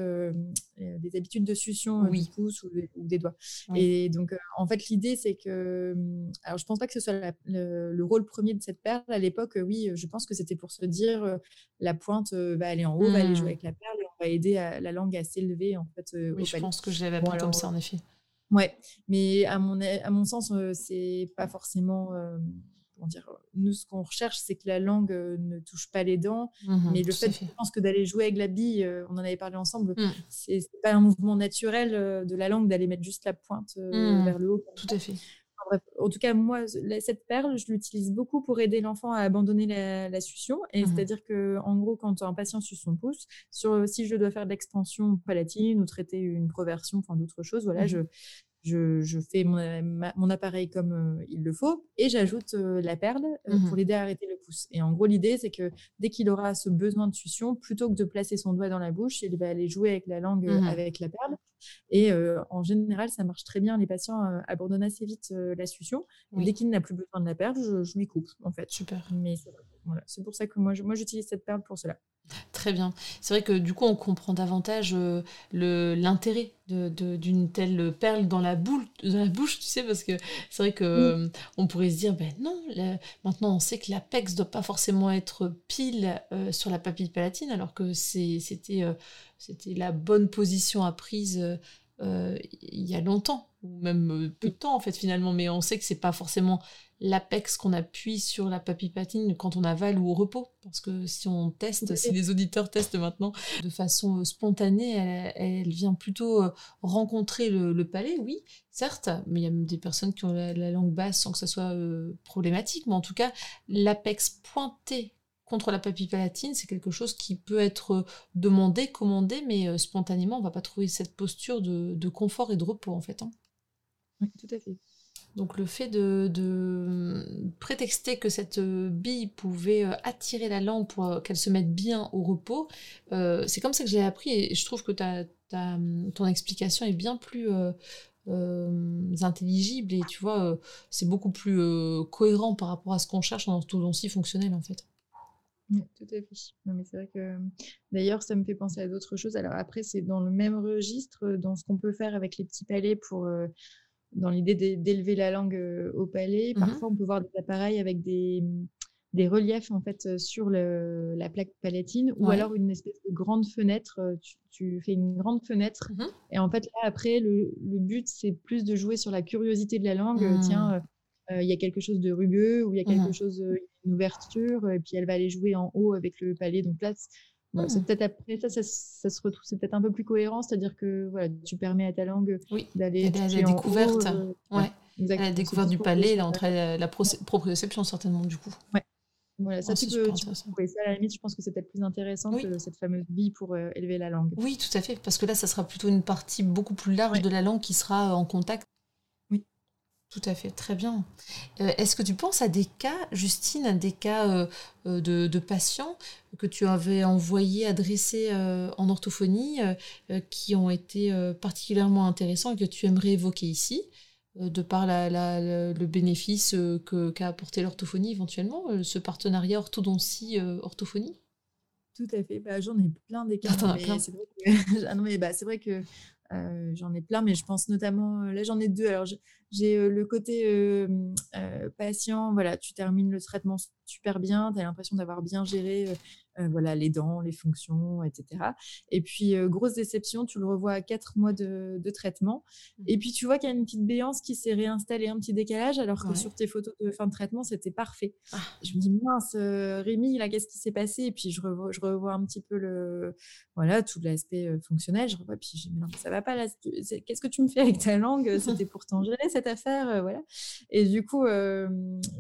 des habitudes de succion du pouce ou, des doigts. Et donc en fait l'idée c'est que, mmh, alors je pense pas que ce soit le, rôle premier de cette perle à l'époque. oui, je pense que c'était pour se dire la pointe va aller en haut, va aller jouer mmh. avec la perle va aider la langue à s'élever en fait. oui, je pense que je l'avais appris comme ça en effet. Ouais, mais à mon, à mon sens, c'est pas forcément dire, nous, ce qu'on recherche, c'est que la langue euh, ne touche pas les dents. Mmh mais le fait, je pense que d'aller jouer avec la bille, euh, on en avait parlé ensemble, mmh. c'est pas un mouvement naturel euh, de la langue d'aller mettre juste la pointe mmh. vers le haut. Tout à fait. En tout cas, moi, cette perle, je l'utilise beaucoup pour aider l'enfant à abandonner la, succion. Et c'est-à-dire que, en gros, quand un patient suce son pouce, sur, si je dois faire de l'expansion palatine ou traiter une proversion, enfin d'autres choses, voilà, je, je, fais mon, appareil comme euh, il le faut et j'ajoute euh, la perle euh, mmh pour l'aider à arrêter le pouce. Et en gros, l'idée, c'est que dès qu'il aura ce besoin de succion, plutôt que de placer son doigt dans la bouche, il va aller jouer avec la langue mmh avec la perle. Et en général, ça marche très bien. Les patients abandonnent assez vite la succion. Dès qu'il n'a plus besoin de la perle, je, lui coupe, en fait. Super. Mais c'est pour ça que moi, moi j'utilise cette perle pour cela. Très bien. C'est vrai que du coup, on comprend davantage euh, l'intérêt d'une telle perle dans la, boule, dans la bouche, tu sais, parce que c'est vrai que euh, on pourrait se dire, ben non, maintenant on sait que l'apex doit pas forcément être pile euh, sur la papille palatine, alors que c'était c'était la bonne position à prise il y a longtemps, ou même peu de temps en fait finalement, mais on sait que c'est pas forcément l'apex qu'on appuie sur la papille-patine quand on avale ou au repos. Parce que si on teste, si les auditeurs testent maintenant de façon euh, spontanée, elle, vient plutôt euh, rencontrer le, palais, oui, certes, mais il y a même des personnes qui ont la, langue basse sans que ça soit euh, problématique. Mais en tout cas, l'apex pointé contre la papille palatine, c'est quelque chose qui peut être demandé, commandé, mais spontanément, on va pas trouver cette posture de, confort et de repos en fait. Hein. Oui, tout à fait. Donc le fait de, prétexter que cette bille pouvait euh, attirer la langue pour euh, qu'elle se mette bien au repos, euh, c'est comme ça que j'ai appris et je trouve que ton explication est bien plus intelligibles et tu vois, c'est beaucoup plus cohérent par rapport à ce qu'on cherche en orthodontie fonctionnelle en fait. Oui, tout à fait. Non, mais c'est vrai que d'ailleurs, ça me fait penser à d'autres choses. Alors après, c'est dans le même registre, dans ce qu'on peut faire avec les petits palais pour, dans l'idée d'élever la langue au palais. Mmh Parfois, on peut voir des appareils avec des, des reliefs en fait sur le, la plaque palatine ou alors une espèce de grande fenêtre. Tu, fais une grande fenêtre mmh et en fait là après le, le but c'est plus de jouer sur la curiosité de la langue. Tiens, mmh. il y a quelque chose de rugueux ou il y a quelque chose, une ouverture et puis elle va aller jouer en haut avec le palais. Donc là c'est peut-être après ça, ça, se retrouve, c'est peut-être un peu plus cohérent, c'est-à-dire que voilà, tu permets à ta langue d'aller à la découverte, ouais, à la découverte du palais, là, entre la proprioception certainement du coup. Ouais. Voilà, ça, tu peux, ça, à la limite, je pense que c'est peut-être plus intéressant que cette fameuse bille pour euh, élever la langue. Oui, tout à fait, parce que là, ça sera plutôt une partie beaucoup plus large de la langue qui sera euh, en contact. Tout à fait, très bien. Euh, est-ce que tu penses à des cas, Justine, à des cas de, de, patients que tu avais envoyés, adressés en orthophonie, qui ont été particulièrement intéressants et que tu aimerais évoquer ici euh, de par le bénéfice euh, qu'a apporté l'orthophonie éventuellement, euh, ce partenariat orthodontie-orthophonie Tout à fait, bah, j'en ai plein des cas. C'est vrai que, ah non, mais, bah, vrai que j'en ai plein, mais je pense notamment, là j'en ai deux. Alors j'ai le côté patient, voilà, tu termines le traitement super bien, tu as l'impression d'avoir bien géré euh, voilà, les dents, les fonctions, etc. Et puis, euh, grosse déception, tu le revois à quatre mois de, traitement. Mmh. Et puis, tu vois qu'il y a une petite béance qui s'est réinstallée, un petit décalage, alors que sur tes photos de fin de traitement, c'était parfait. Ah. Je me dis, mince, euh, Rémi, là, qu'est-ce qui s'est passé? Et puis, je revois, je revois un petit peu le, voilà, tout l'aspect fonctionnel. Je revois, puis je dis, mais non, ça va pas là. Qu'est-ce que tu me fais avec ta langue? C'était pourtant géré cette affaire, voilà. Et du coup,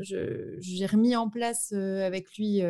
j'ai remis en place avec lui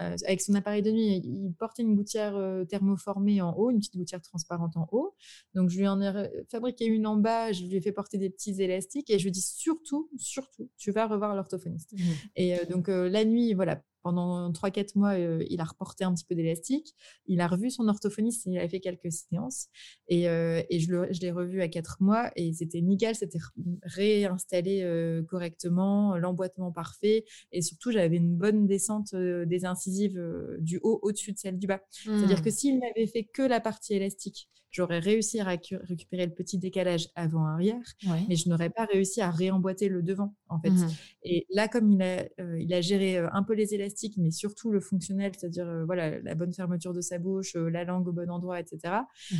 euh, avec son appareil de nuit, il portait une gouttière euh, thermoformée en haut, une petite gouttière transparente en haut. Donc, je lui en ai fabriqué une en bas, je lui ai fait porter des petits élastiques et je lui dis surtout, surtout, tu vas revoir l'orthophoniste. Mmh. Et euh, donc, la nuit, voilà, pendant 3-4 mois, euh, il a reporté un petit peu d'élastique. Il a revu son orthophoniste, il a fait quelques séances. Et, euh, et je, l'ai revu à 4 mois et c'était nickel, c'était réinstallé euh, correctement, l'emboîtement parfait. Et surtout, j'avais une bonne descente des incisives du haut au-dessus de celle du bas. C'est-à-dire mmh. que s'il n'avait fait que la partie élastique, j'aurais réussi à récupérer le petit décalage avant-arrière, mais je n'aurais pas réussi à réemboîter le devant, en fait. Mmh et là, comme il a, euh, il a géré euh, un peu les élastiques, mais surtout le fonctionnel, c'est-à-dire euh, voilà, la bonne fermeture de sa bouche, la langue au bon endroit, etc., mmh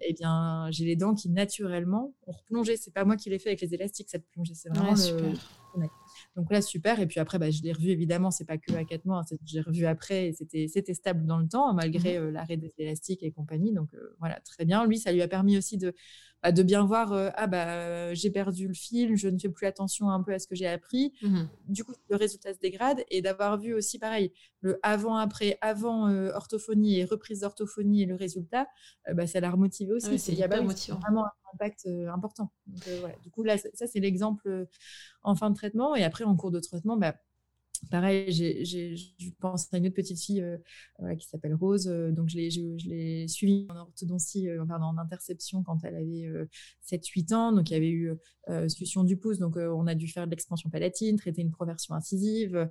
eh bien, j'ai les dents qui, naturellement, ont replongé. C'est pas moi qui l'ai fait avec les élastiques, cette plongée, c'est vraiment le... Donc là, super. Et puis après, bah, je l'ai revu, évidemment, c'est pas que à quatre mois. Hein, j'ai revu après et c'était, c'était stable dans le temps, malgré mmh l'arrêt des élastiques et compagnie. Donc voilà, très bien. Lui, ça lui a permis aussi de, bah, de bien voir ah bah j'ai perdu le fil, je ne fais plus attention un peu à ce que j'ai appris. Mmh du coup, le résultat se dégrade et d'avoir vu aussi pareil le avant après avant orthophonie et reprise d'orthophonie et le résultat, bah, ça l'a remotivé aussi. Ah c'est il y a vraiment un impact important. Du coup là, ça, c'est l'exemple en fin de traitement et après en cours de traitement, bah, Pareil, je pense à une autre petite fille euh, qui s'appelle Rose. Euh, donc, je l'ai suivie en orthodontie, euh, en interception quand elle avait 7-8 ans. Donc, il y avait eu solution du pouce. Donc, on a dû faire de l'expansion palatine, traiter une proversion incisive,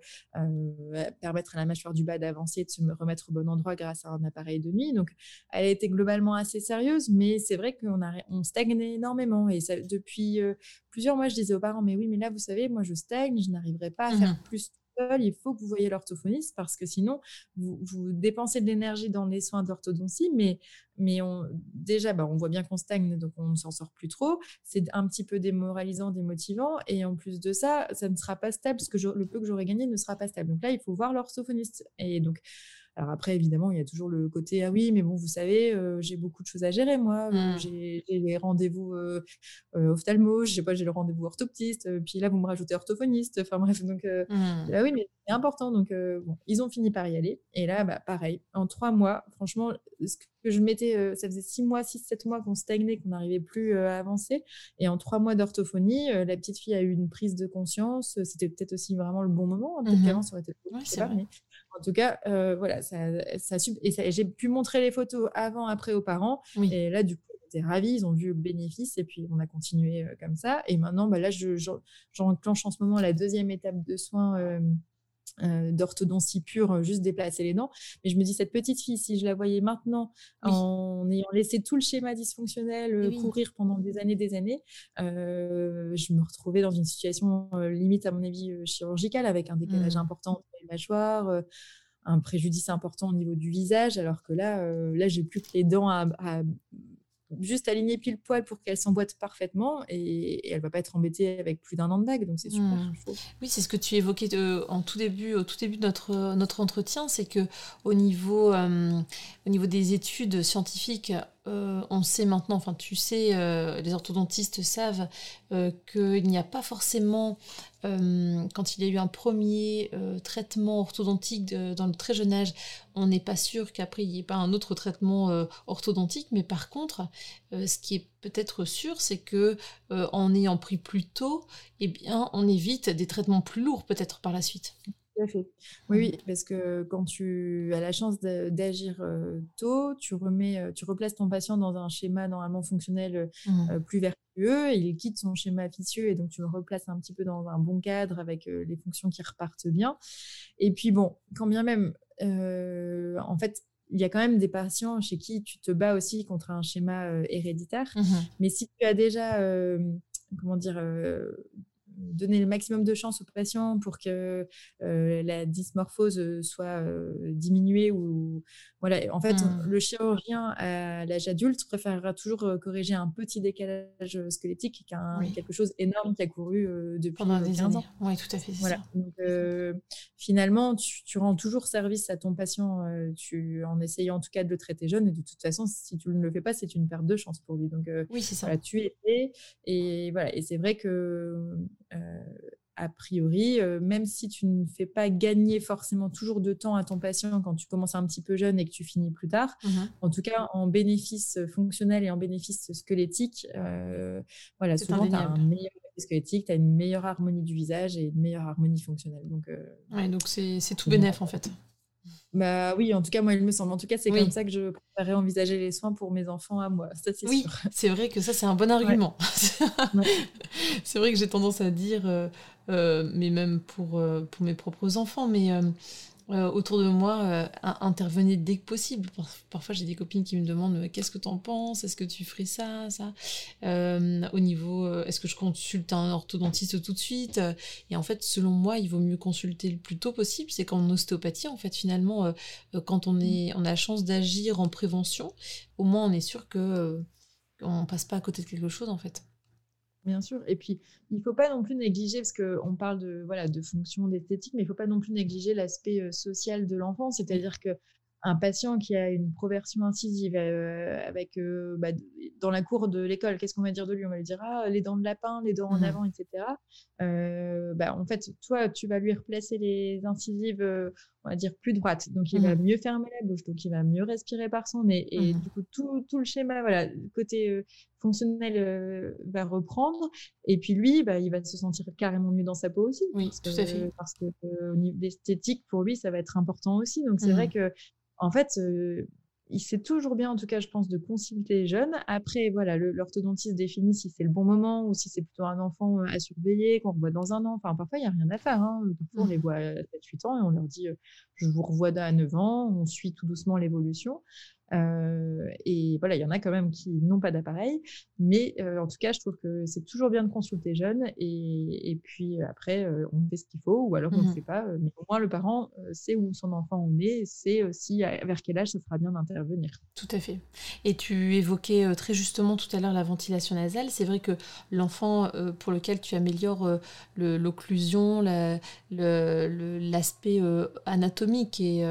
permettre à la mâchoire du bas d'avancer et de se remettre au bon endroit grâce à un appareil de nuit. Donc, elle a été globalement assez sérieuse, mais c'est vrai qu'on on stagnait énormément. Et ça, depuis plusieurs mois, je disais aux parents, mais oui, mais là, vous savez, moi, je stagne, je n'arriverai pas à faire mmh il faut que vous voyez l'orthophoniste parce que sinon, vous, dépensez de l'énergie dans les soins d'orthodontie, mais, mais on, déjà, bah, on voit bien qu'on stagne, donc on ne s'en sort plus trop. C'est un petit peu démoralisant, démotivant, et en plus de ça, ça ne sera pas stable, parce que le peu que j'aurai gagné ne sera pas stable. Donc là, il faut voir l'orthophoniste. Et donc, alors après, évidemment, il y a toujours le côté ah oui, mais bon, vous savez, euh, j'ai beaucoup de choses à gérer moi. Euh, mmh. J'ai les rendez-vous euh, ophtalmo, je sais pas, j'ai le rendez-vous orthoptiste. puis là, vous me rajoutez orthophoniste. Enfin bref, donc ah oui, mais c'est important. Donc bon, ils ont fini par y aller. Et là, bah, pareil, en trois mois, franchement, ce que je mettais, ça faisait six mois, six, sept mois qu'on stagnait, qu'on n'arrivait plus à avancer. Et en trois mois d'orthophonie, la petite fille a eu une prise de conscience. C'était peut-être aussi vraiment le bon moment. Hein, peut-être mmh qu'avant, ça aurait été. Ouais, pas, mais en tout cas, euh, voilà, ça, ça et j'ai pu montrer les photos avant, après aux parents. Et là, du coup, étaient ravis, ils ont vu le bénéfice et puis on a continué comme ça. Et maintenant, bah, là, j'enclenche en ce moment la deuxième étape de soins euh, d'orthodontie pure, euh, juste déplacer les dents. Mais je me dis, cette petite fille, si je la voyais maintenant, en ayant laissé tout le schéma dysfonctionnel euh, courir pendant des années, des années, je me retrouvais dans une situation limite, à mon avis, chirurgicale, avec un décalage mmh. important entre les mâchoires un préjudice important au niveau du visage, alors que là, là j'ai plus que les dents à, juste aligner pile poil pour qu'elle s'emboîte parfaitement et, elle va pas être embêtée avec plus d'un an de bague donc c'est super mmh. oui c'est ce que tu évoquais en tout début au tout début de notre notre entretien c'est que au niveau euh, au niveau des études scientifiques euh, on sait maintenant, enfin tu sais, euh, les orthodontistes savent euh, qu'il n'y a pas forcément, quand il y a eu un premier traitement orthodontique dans le très jeune âge, on n'est pas sûr qu'après il n'y ait pas un autre traitement orthodontique, mais par contre, ce qui est peut-être sûr, c'est que en ayant pris plus tôt, eh bien, on évite des traitements plus lourds peut-être par la suite. Oui, oui, parce que quand tu as la chance d'agir tôt, tu remets, tu replaces ton patient dans un schéma normalement fonctionnel mmh. plus vertueux, il quitte son schéma vicieux et donc tu le replaces un petit peu dans un bon cadre avec les fonctions qui repartent bien. Et puis bon, quand bien même, en fait, il y a quand même des patients chez qui tu te bats aussi contre un schéma héréditaire. Mmh Mais si tu as déjà, comment dire, donner le maximum de chance aux patients pour que euh, la dysmorphose euh, soit euh, diminuée ou voilà en fait mmh. le chirurgien à l'âge adulte préférera toujours corriger un petit décalage squelettique qu'un quelque chose énorme qui a couru depuis pendant des années. ans. Oui, tout à fait. Voilà. Donc finalement tu, rends toujours service à ton patient tu en essayant en tout cas de le traiter jeune et de toute façon si tu ne le fais pas c'est une perte de chance pour lui. Donc oui, c'est ça. Voilà, tu es et voilà et c'est vrai que a priori, euh, même si tu ne fais pas gagner forcément toujours de temps à ton patient quand tu commences un petit peu jeune et que tu finis plus tard, mmh en tout cas en bénéfice fonctionnel et en bénéfice squelettique, euh, voilà, souvent tu as un meilleur squelettique, tu as une meilleure harmonie du visage et une meilleure harmonie fonctionnelle. Donc, donc c'est tout bénéf en fait. Bah oui, en tout cas, moi, il me semble. En tout cas, c'est comme ça que je préférerais envisager les soins pour mes enfants à moi. Ça, c'est oui, c'est vrai que ça, c'est un bon argument. c'est vrai que j'ai tendance à dire, euh, euh, mais même pour, euh, pour mes propres enfants, mais euh, autour de moi euh, intervenez dès que possible. Parfois, j'ai des copines qui me demandent qu'est-ce que tu en penses? Est-ce que tu ferais ça ça? Euh, Au niveau, est-ce que je consulte un orthodontiste tout de suite? Et en fait, selon moi, il vaut mieux consulter le plus tôt possible. C'est qu'en ostéopathie, en fait, finalement, quand on, est, on a la chance d'agir en prévention, au moins on est sûr que on passe pas à côté de quelque chose, en fait. Bien sûr. Et puis, il ne faut pas non plus négliger, parce qu'on parle de, voilà, de fonction d'esthétique, mais il ne faut pas non plus négliger l'aspect social de l'enfant. C'est-à-dire que un patient qui a une proversion incisive euh, avec euh, bah, dans la cour de l'école, qu'est-ce qu'on va dire de lui? On va lui dire ah, les dents de lapin, les dents en mmh avant, etc. Euh, bah, en fait, toi, tu vas lui replacer les incisives, on va dire plus droites, donc il va mmh mieux fermer la bouche, donc il va mieux respirer par son nez, et mmh du coup tout, tout, le schéma, voilà, côté fonctionnel va reprendre, et puis lui, bah, il va se sentir carrément mieux dans sa peau aussi. Oui, tout à fait. Parce que au niveau d'esthétique, pour lui, ça va être important aussi. Donc c'est vrai que en fait, c'est toujours bien, en tout cas, je pense, de consulter les jeunes. Après, voilà, l'orthodontiste définit si c'est le bon moment ou si c'est plutôt un enfant à surveiller, qu'on revoit dans un an. Enfin, parfois, il n'y a rien à faire. Hein. Parfois, on mmh. les voit à 7-8 ans et on leur dit je vous revois à 9 ans, on suit tout doucement l'évolution. Euh, et voilà, il y en a quand même qui n'ont pas d'appareil. Mais euh, en tout cas, je trouve que c'est toujours bien de consulter jeune. Et, et puis après, euh, on fait ce qu'il faut ou alors on ne mmh fait pas. Mais au moins, le parent sait où son enfant en est, sait aussi vers quel âge ça sera bien d'intervenir. Tout à fait. Et tu évoquais très justement tout à l'heure la ventilation nasale. C'est vrai que l'enfant pour lequel tu améliores l'occlusion, l'aspect anatomique et,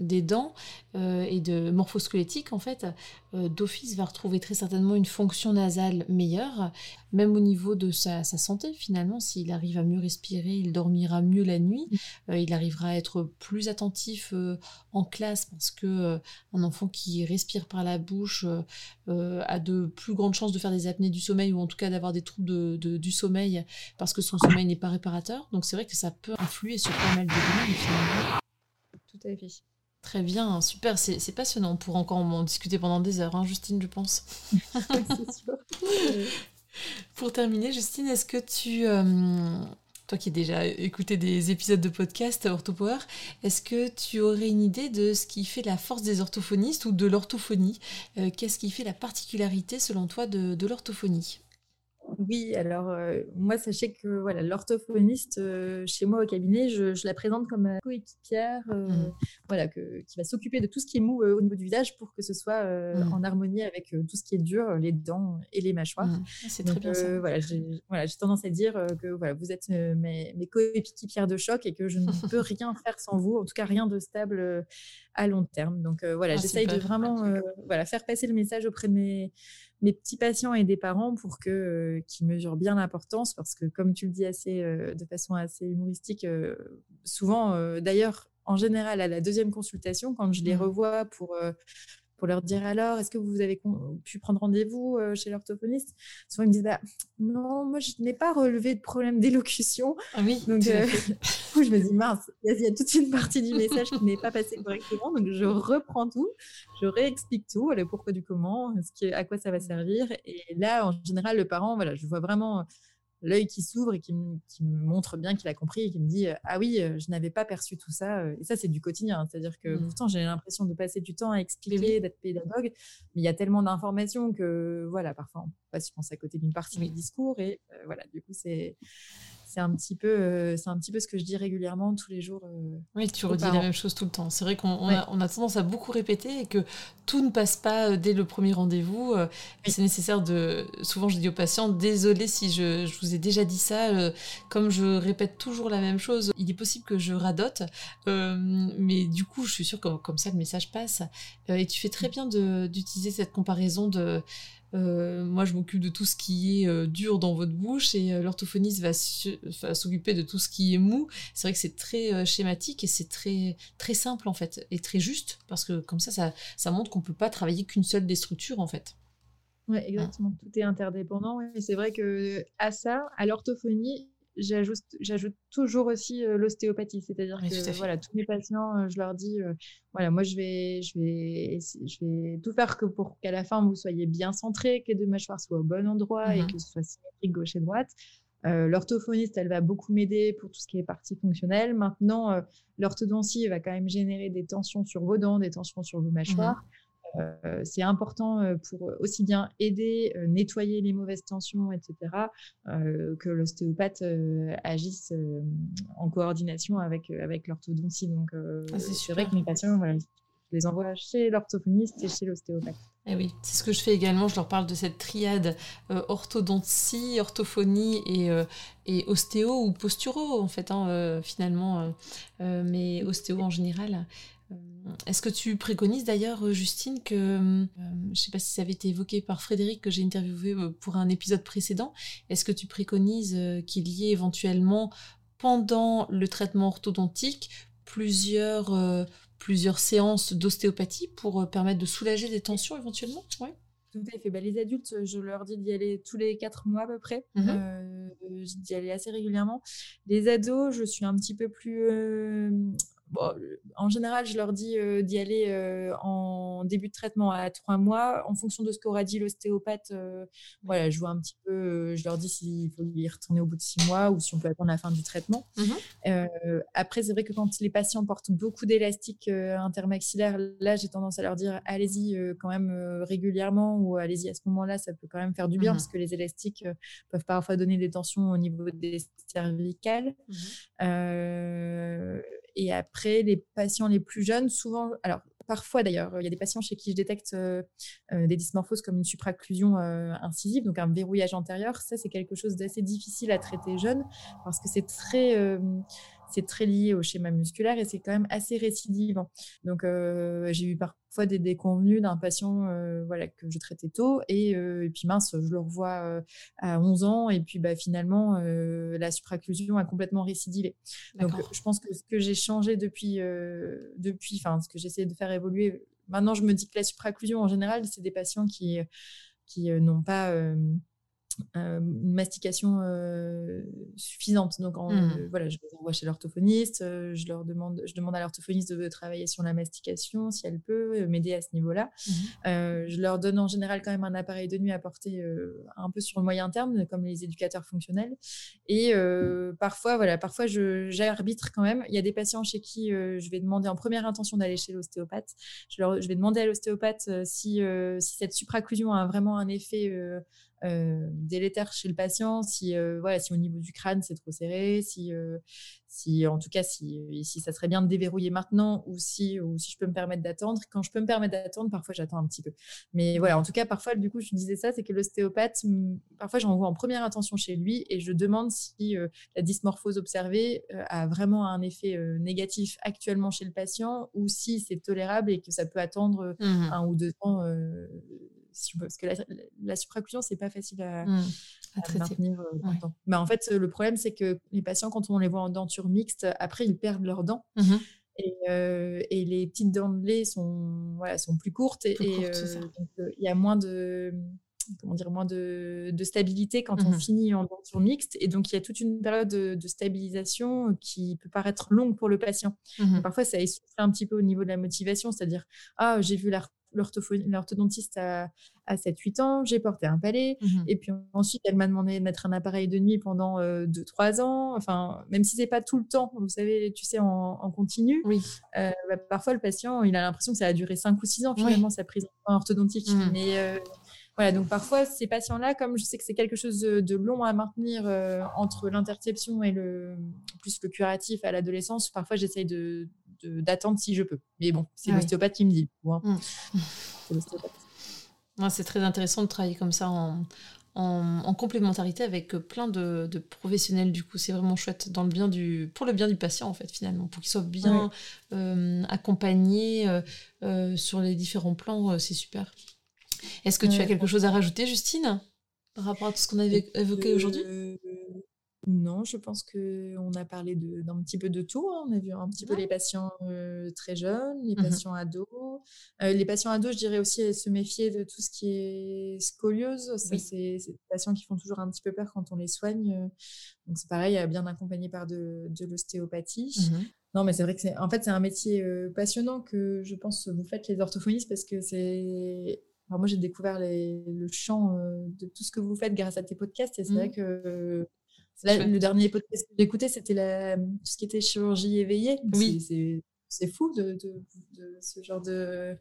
des dents et de morphologie, squelettique, en fait, euh, d'office va retrouver très certainement une fonction nasale meilleure, même au niveau de sa, santé finalement. S'il arrive à mieux respirer, il dormira mieux la nuit, euh, il arrivera à être plus attentif euh, en classe parce que un enfant qui respire par la bouche a de plus grandes chances de faire des apnées du sommeil ou en tout cas d'avoir des troubles du sommeil parce que son sommeil n'est pas réparateur. Donc c'est vrai que ça peut influer sur pas mal de domaines finalement. Tout à fait. Très bien, super, c'est passionnant. On pourra encore en discuter pendant des heures, hein, Justine, je pense. sûr. Pour terminer, Justine, est-ce que tu, toi qui as déjà écouté des épisodes de podcast OrthoPower, est-ce que tu aurais une idée de ce qui fait la force des orthophonistes ou de l'orthophonie? Euh, Qu'est-ce qui fait la particularité selon toi de l'orthophonie? Oui, alors euh, moi, sachez que voilà, l'orthophoniste euh, chez moi au cabinet, je, la présente comme ma coéquipière, euh, mmh. voilà, que, qui va s'occuper de tout ce qui est mou au niveau du visage pour que ce soit mmh. en harmonie avec tout ce qui est dur, les dents et les mâchoires. Mmh. Ah, c'est très bien ça. Voilà, j'ai voilà, tendance à dire que voilà, vous êtes mes, mes coéquipières de choc et que je ne peux rien faire sans vous, en tout cas rien de stable à long terme. Donc voilà, ah, j'essaye de vraiment voilà, faire passer le message auprès de mes mes petits patients et des parents pour que euh, qu'ils mesurent bien l'importance parce que comme tu le dis assez euh, de façon assez humoristique euh, souvent d'ailleurs en général à la deuxième consultation quand je les mmh. revois pour pour leur dire alors, est-ce que vous avez pu prendre rendez-vous euh, chez l'orthophoniste? Souvent, ils me disent bah, non, moi, je n'ai pas relevé de problème d'élocution. Ah oui. Donc, euh, je me dis mince, il y a toute une partie du message qui n'est pas passé correctement. Donc, je reprends tout, je réexplique tout, le pourquoi du comment, ce à quoi ça va servir. Et là, en général, le parent, voilà, je vois vraiment l'œil qui s'ouvre et qui me, montre bien qu'il a compris et qui me dit ah oui je n'avais pas perçu tout ça et ça c'est du quotidien. C'est à dire que mmh. pourtant j'ai l'impression de passer du temps à expliquer d'être pédagogue mais il y a tellement d'informations que voilà parfois on passe je pense à côté d'une partie du discours et voilà du coup c'est c'est un petit peu euh, c'est un petit peu ce que je dis régulièrement tous les jours euh, oui tu redis la même chose tout le temps. C'est vrai qu'on a, on a, tendance à beaucoup répéter et que tout ne passe pas euh, dès le premier rendez-vous c'est nécessaire de souvent je dis aux patients désolé si je, je vous ai déjà dit ça comme je répète toujours la même chose il est possible que je radote mais du coup je suis sûre que comme ça le message passe. Et tu fais très bien d'utiliser cette comparaison de euh, moi, je m'occupe de tout ce qui est euh, dur dans votre bouche et euh, l'orthophoniste va s'occuper de tout ce qui est mou. C'est vrai que c'est très schématique et c'est très, très simple en fait et très juste parce que comme ça, ça, montre qu'on peut pas travailler qu'une seule des structures en fait. Oui, exactement. Tout est interdépendant. Et c'est vrai que à ça, à l'orthophonie, j'ajoute toujours aussi l'ostéopathie, c'est-à-dire que voilà, tous mes patients, je leur dis voilà, moi je vais je vais je vais tout faire que pour qu'à la fin vous soyez bien centré, que les deux mâchoires soient au bon endroit et mmh que ce soit symétrique gauche et droite. l'orthophoniste, elle va beaucoup m'aider pour tout ce qui est partie fonctionnelle. Maintenant, l'orthodontie va quand même générer des tensions sur vos dents, des tensions sur vos mmh mâchoires. Euh, c'est important euh, pour aussi bien aider, euh, nettoyer les mauvaises tensions, etc., que l'ostéopathe agisse en coordination avec, avec l'orthodontie. Donc, ah, c'est vrai que mes patients, voilà, je les envoie chez l'orthophoniste et chez l'ostéopathe. Eh oui, c'est ce que je fais également. Je leur parle de cette triade orthodontie, orthophonie et, et, ostéo ou posturo, en fait, hein, finalement, mais ostéo en général. Euh, est-ce que tu préconises d'ailleurs, euh, Justine, que, euh, je ne sais pas si ça avait été évoqué par Frédéric que j'ai interviewé pour un épisode précédent, est-ce que tu préconises qu'il y ait éventuellement, pendant le traitement orthodontique, plusieurs, plusieurs séances d'ostéopathie pour permettre de soulager des tensions éventuellement? Ouais. Tout à fait. Bah, les adultes, je leur dis d'y aller tous les quatre mois à peu près. Mmh d'y aller assez régulièrement. Les ados, je suis un petit peu plus en général, je leur dis euh, d'y aller euh, en début de traitement à trois mois. En fonction de ce qu'aura dit l'ostéopathe, euh, voilà, je vois un petit peu, je leur dis s'il faut y retourner au bout de six mois ou si on peut attendre la fin du traitement. Mmh après, c'est vrai que quand les patients portent beaucoup d'élastiques intermaxillaires, là, j'ai tendance à leur dire allez-y quand même régulièrement ou allez-y à ce moment-là, ça peut quand même faire du bien mmh parce que les élastiques peuvent parfois donner des tensions au niveau des cervicales. Mmh et après, les patients les plus jeunes, souvent, alors parfois d'ailleurs, il y a des patients chez qui je détecte euh, euh, des dysmorphoses comme une supraclusion euh, incisive, donc un verrouillage antérieur. Ça, c'est quelque chose d'assez difficile à traiter jeune parce que c'est très c'est très lié au schéma musculaire et c'est quand même assez récidivant. Donc, euh, j'ai eu parfois des déconvenus d'un patient euh, voilà, que je traitais tôt et, euh, et, puis mince, je le revois à 11 ans et puis bah, finalement, la supraclusion a complètement récidivé. Donc, je pense que ce que j'ai changé depuis, depuis enfin, ce que j'essaie de faire évoluer, maintenant, je me dis que la supraclusion en général, c'est des patients qui, qui n'ont pas une mastication suffisante. Donc, mmh. voilà, je les envoie chez l'orthophoniste. je leur demande, je demande à l'orthophoniste de travailler sur la mastication si elle peut m'aider à ce niveau-là. Mmh. je leur donne en général quand même un appareil de nuit à porter un peu sur le moyen terme, comme les éducateurs fonctionnels. Et parfois, voilà, parfois j'arbitre quand même. Il y a des patients chez qui je vais demander en première intention d'aller chez l'ostéopathe. Je, je, vais demander à l'ostéopathe si, si cette supraclusion a vraiment un effet euh, délétère chez le patient si euh, voilà si au niveau du crâne c'est trop serré si euh, si en tout cas si, si ça serait bien de déverrouiller maintenant ou si ou si je peux me permettre d'attendre. Quand je peux me permettre d'attendre parfois j'attends un petit peu. Mais voilà en tout cas parfois du coup je disais ça c'est que l'ostéopathe parfois j'envoie en première intention chez lui et je demande si la dysmorphose observée a vraiment un effet négatif actuellement chez le patient ou si c'est tolérable et que ça peut attendre mmh un ou deux ans parce que la, la supraocclusion, c'est pas facile à, mmh, maintenir euh, bah, en fait, le problème, c'est que les patients, quand on les voit en denture mixte, après, ils perdent leurs dents. Mmh euh, et, les petites dents de lait sont, voilà, sont plus courtes. et euh, il y a moins de comment dire, moins de, stabilité quand on mmh finit en denture mixte. Et donc, il y a toute une période de, stabilisation qui peut paraître longue pour le patient. Parfois, ça essouffle un petit peu au niveau de la motivation, c'est-à-dire, ah, j'ai vu la l'orthodontiste à, à 7-8 ans, j'ai porté un palais, mmh et puis ensuite elle m'a demandé de mettre un appareil de nuit pendant 2-3 euh, ans, enfin, même si c'est pas tout le temps, vous savez, tu sais, en, continu, oui. Euh, bah, parfois le patient, il a l'impression que ça a duré 5 ou 6 ans finalement, sa prise en orthodontique. Mmh. Mais euh, voilà, donc parfois ces patients-là, comme je sais que c'est quelque chose de, long à maintenir entre l'interception et le plus le curatif à l'adolescence, parfois j'essaye de, d'attendre si je peux. Mais bon, c'est l'ostéopathe qui me dit. Hein. Mm. C'est très intéressant de travailler comme ça en, en, complémentarité avec plein de, professionnels. Du coup, c'est vraiment chouette dans le bien du, pour le bien du patient, en fait, finalement, pour qu'il soit bien euh, accompagné euh, euh, sur les différents plans. c'est super. Est-ce que tu as quelque chose à rajouter, Justine, par rapport à tout ce qu'on a évoqué aujourd'hui? Non, je pense qu'on a parlé d'un petit peu de tout. Hein. On a vu un petit peu les patients très jeunes, les mmh patients ados. les patients ados, je dirais aussi se méfier de tout ce qui est scoliose. C'est des patients qui font toujours un petit peu peur quand on les soigne. Donc c'est pareil, bien accompagné par de, l'ostéopathie. Mmh non, mais c'est vrai que c'est en fait c'est un métier passionnant que je pense vous faites les orthophonistes parce que c'est moi j'ai découvert le champ de tout ce que vous faites grâce à tes podcasts et c'est vrai mmh. Le dernier podcast que j'ai écouté, c'était tout ce qui était chirurgie éveillée. Oui. C'est fou de, ce genre de,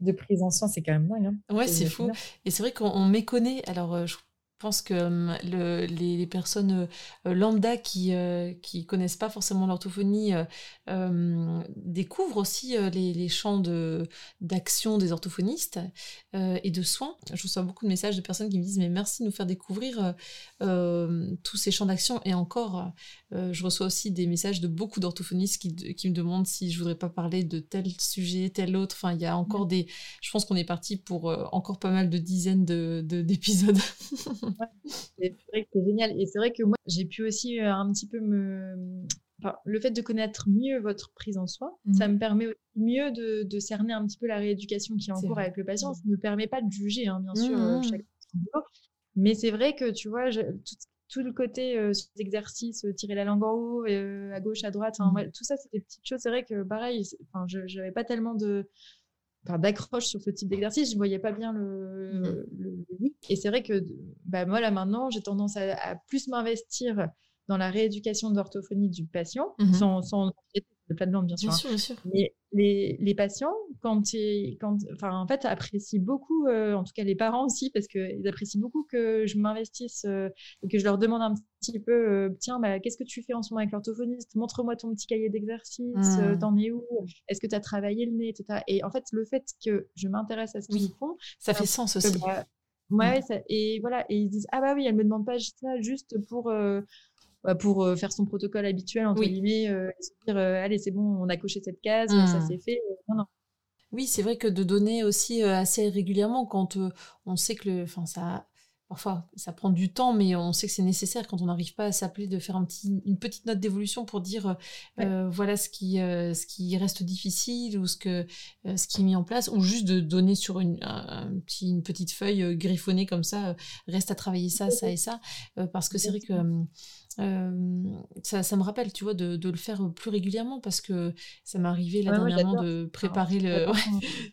de prise en soin, c'est quand même dingue. Hein. Ouais, c'est fou. Et c'est vrai qu'on méconnaît. Alors, euh, je pense que hum, le, les, personnes euh, lambda qui ne qui connaissent pas forcément l'orthophonie euh, hum, découvrent aussi euh, les, les, champs d'action des orthophonistes et de soins. Je reçois beaucoup de messages de personnes qui me disent mais merci de nous faire découvrir tous ces champs d'action et encore je reçois aussi des messages de beaucoup d'orthophonistes qui, qui, me demandent si je voudrais pas parler de tel sujet, tel autre. Enfin, il y a encore des... Je pense qu'on est parti pour encore pas mal de dizaines d'épisodes. De, c'est vrai que c'est génial. Et c'est vrai que moi, j'ai pu aussi euh, un petit peu me. le fait de connaître mieux votre prise en soi, ça mmh. me permet mieux de, cerner un petit peu la rééducation qui est en cours avec le patient. Ça ne me permet pas de juger, hein, bien sûr, euh, mmh. chaque Mais c'est vrai que, tu vois, tout, le côté euh, exercice, tirer la langue en haut, à gauche, à droite, mmh. tout ça, c'est des petites choses. C'est vrai que, pareil, je n'avais pas tellement de d'accroche sur ce type d'exercice, je ne voyais pas bien le, mmh. Et c'est vrai que bah, moi, là, maintenant, j'ai tendance à, plus m'investir dans la rééducation de l'orthophonie du patient, mmh sans, sans de plate-blanc, bien sûr. Bien hein. sûr, bien sûr. Mais les, les patients, quand, quand, enfin, en fait, apprécient beaucoup, euh, en tout cas les parents aussi, parce qu'ils apprécient beaucoup que je m'investisse euh, et que je leur demande un petit peu, euh, tiens, bah, qu'est-ce que tu fais en ce moment avec l'orthophoniste? Montre-moi ton petit cahier d'exercice, mmh. t'en es où? Est-ce que tu as travaillé le nez, etc. Et en fait, le fait que je m'intéresse à ce qu'ils font, ça fait sens aussi. Bah, ouais, mmh. et voilà, et ils disent, ah bah oui, elle me demande pas ça juste pour pour euh, faire son protocole habituel, entre guillemets, euh, se dire euh, allez, c'est bon, on a coché cette case, ça mmh. c'est fait. non, non. Oui, c'est vrai que de donner aussi assez régulièrement quand on sait que le, enfin, ça, parfois ça prend du temps, mais on sait que c'est nécessaire quand on n'arrive pas à s'appeler de faire un petit, une petite note d'évolution pour dire voilà ce qui, ce qui reste difficile ou ce, que, ce qui est mis en place, ou juste de donner sur une, petit, une petite feuille griffonnée comme ça, reste à travailler ça, ça et ça, parce que c'est vrai que ça, ça, me rappelle, tu vois, de, de, le faire plus régulièrement parce que ça m'est arrivé là dernièrement de préparer le.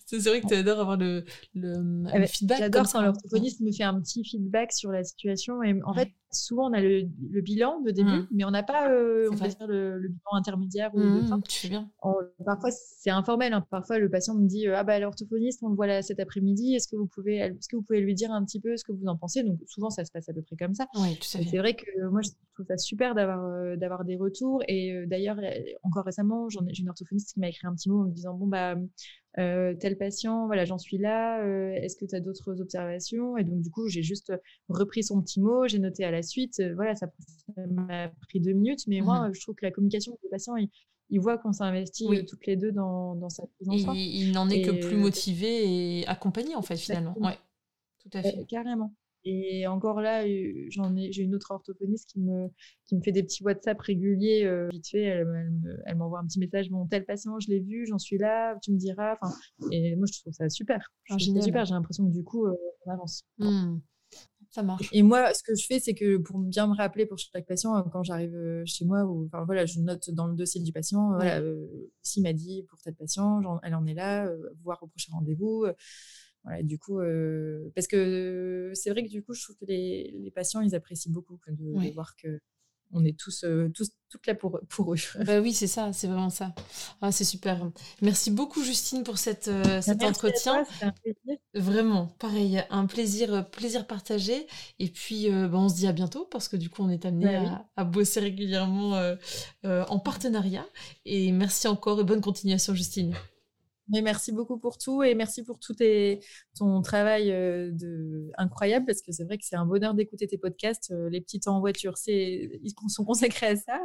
c'est vrai que tu adores avoir le, le, ah feedback. J'adore quand l'orthophoniste me fait un petit feedback sur la situation. Et en fait, souvent on a le, bilan de début, mmh. mais on n'a pas euh, on dire le, bilan intermédiaire ou de mmh, fin. Tu fais bien. parfois c'est informel. Hein. Parfois le patient me dit ah bah l'orthophoniste on le voit là cet après-midi. Est-ce que vous pouvez est-ce que vous pouvez lui dire un petit peu ce que vous en pensez? Donc souvent ça se passe à peu près comme ça. Oui, c'est vrai que moi je trouve ça super d'avoir euh, d'avoir des retours. Et euh, d'ailleurs encore récemment j'ai une orthophoniste qui m'a écrit un petit mot en me disant bon bah euh, tel patient, voilà, j'en suis là, euh, est-ce que tu as d'autres observations? Et donc, du coup, j'ai juste repris son petit mot, j'ai noté à la suite, euh, voilà, ça m'a pris deux minutes, mais moi, mmh je trouve que la communication avec le patient, il, voit qu'on s'investit toutes les deux dans, dans sa prise en charge. Il n'en est que plus motivé et accompagné, en fait, finalement. Ouais, tout à fait. carrément. Et encore là, j'en ai, j'ai une autre orthophoniste qui me, qui me fait des petits WhatsApp réguliers, vite fait. Elle, m'envoie un petit message Bon, tel patient, je l'ai vu, j'en suis là, tu me diras. Enfin, et moi, je trouve ça super. Ah, super. J'ai l'impression que du coup, on avance. Mmh. Ça marche. Et moi, ce que je fais, c'est que pour bien me rappeler pour chaque patient, quand j'arrive chez moi, ou, enfin, voilà, je note dans le dossier du patient, voilà, s'il m'a dit pour tel patient, elle en est là, voir au prochain rendez-vous. Voilà, du coup, euh, parce que c'est vrai que du coup, je trouve que les, les patients, ils apprécient beaucoup de, voir que on est tous, euh, tous toutes là pour, pour eux. Bah oui, c'est ça, c'est vraiment ça. Ah, c'est super. Merci beaucoup, Justine, pour cette, euh, cet entretien. un plaisir. Vraiment, pareil, un plaisir, plaisir partagé. Et puis, bah, on se dit à bientôt parce que du coup, on est amené à, à, bosser régulièrement en partenariat. Et merci encore et bonne continuation, Justine. Mais merci beaucoup pour tout et merci pour tout ton travail euh, de, incroyable parce que c'est vrai que c'est un bonheur d'écouter tes podcasts. Euh, les petits temps en voiture, c'est, ils sont consacrés à ça.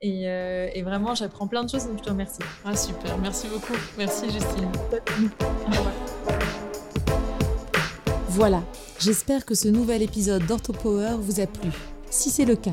Et, euh, et vraiment, j'apprends plein de choses donc je te remercie. Ah, super, merci beaucoup. Merci Justine. Voilà, j'espère que ce nouvel épisode d'OrthoPower vous a plu. Si c'est le cas,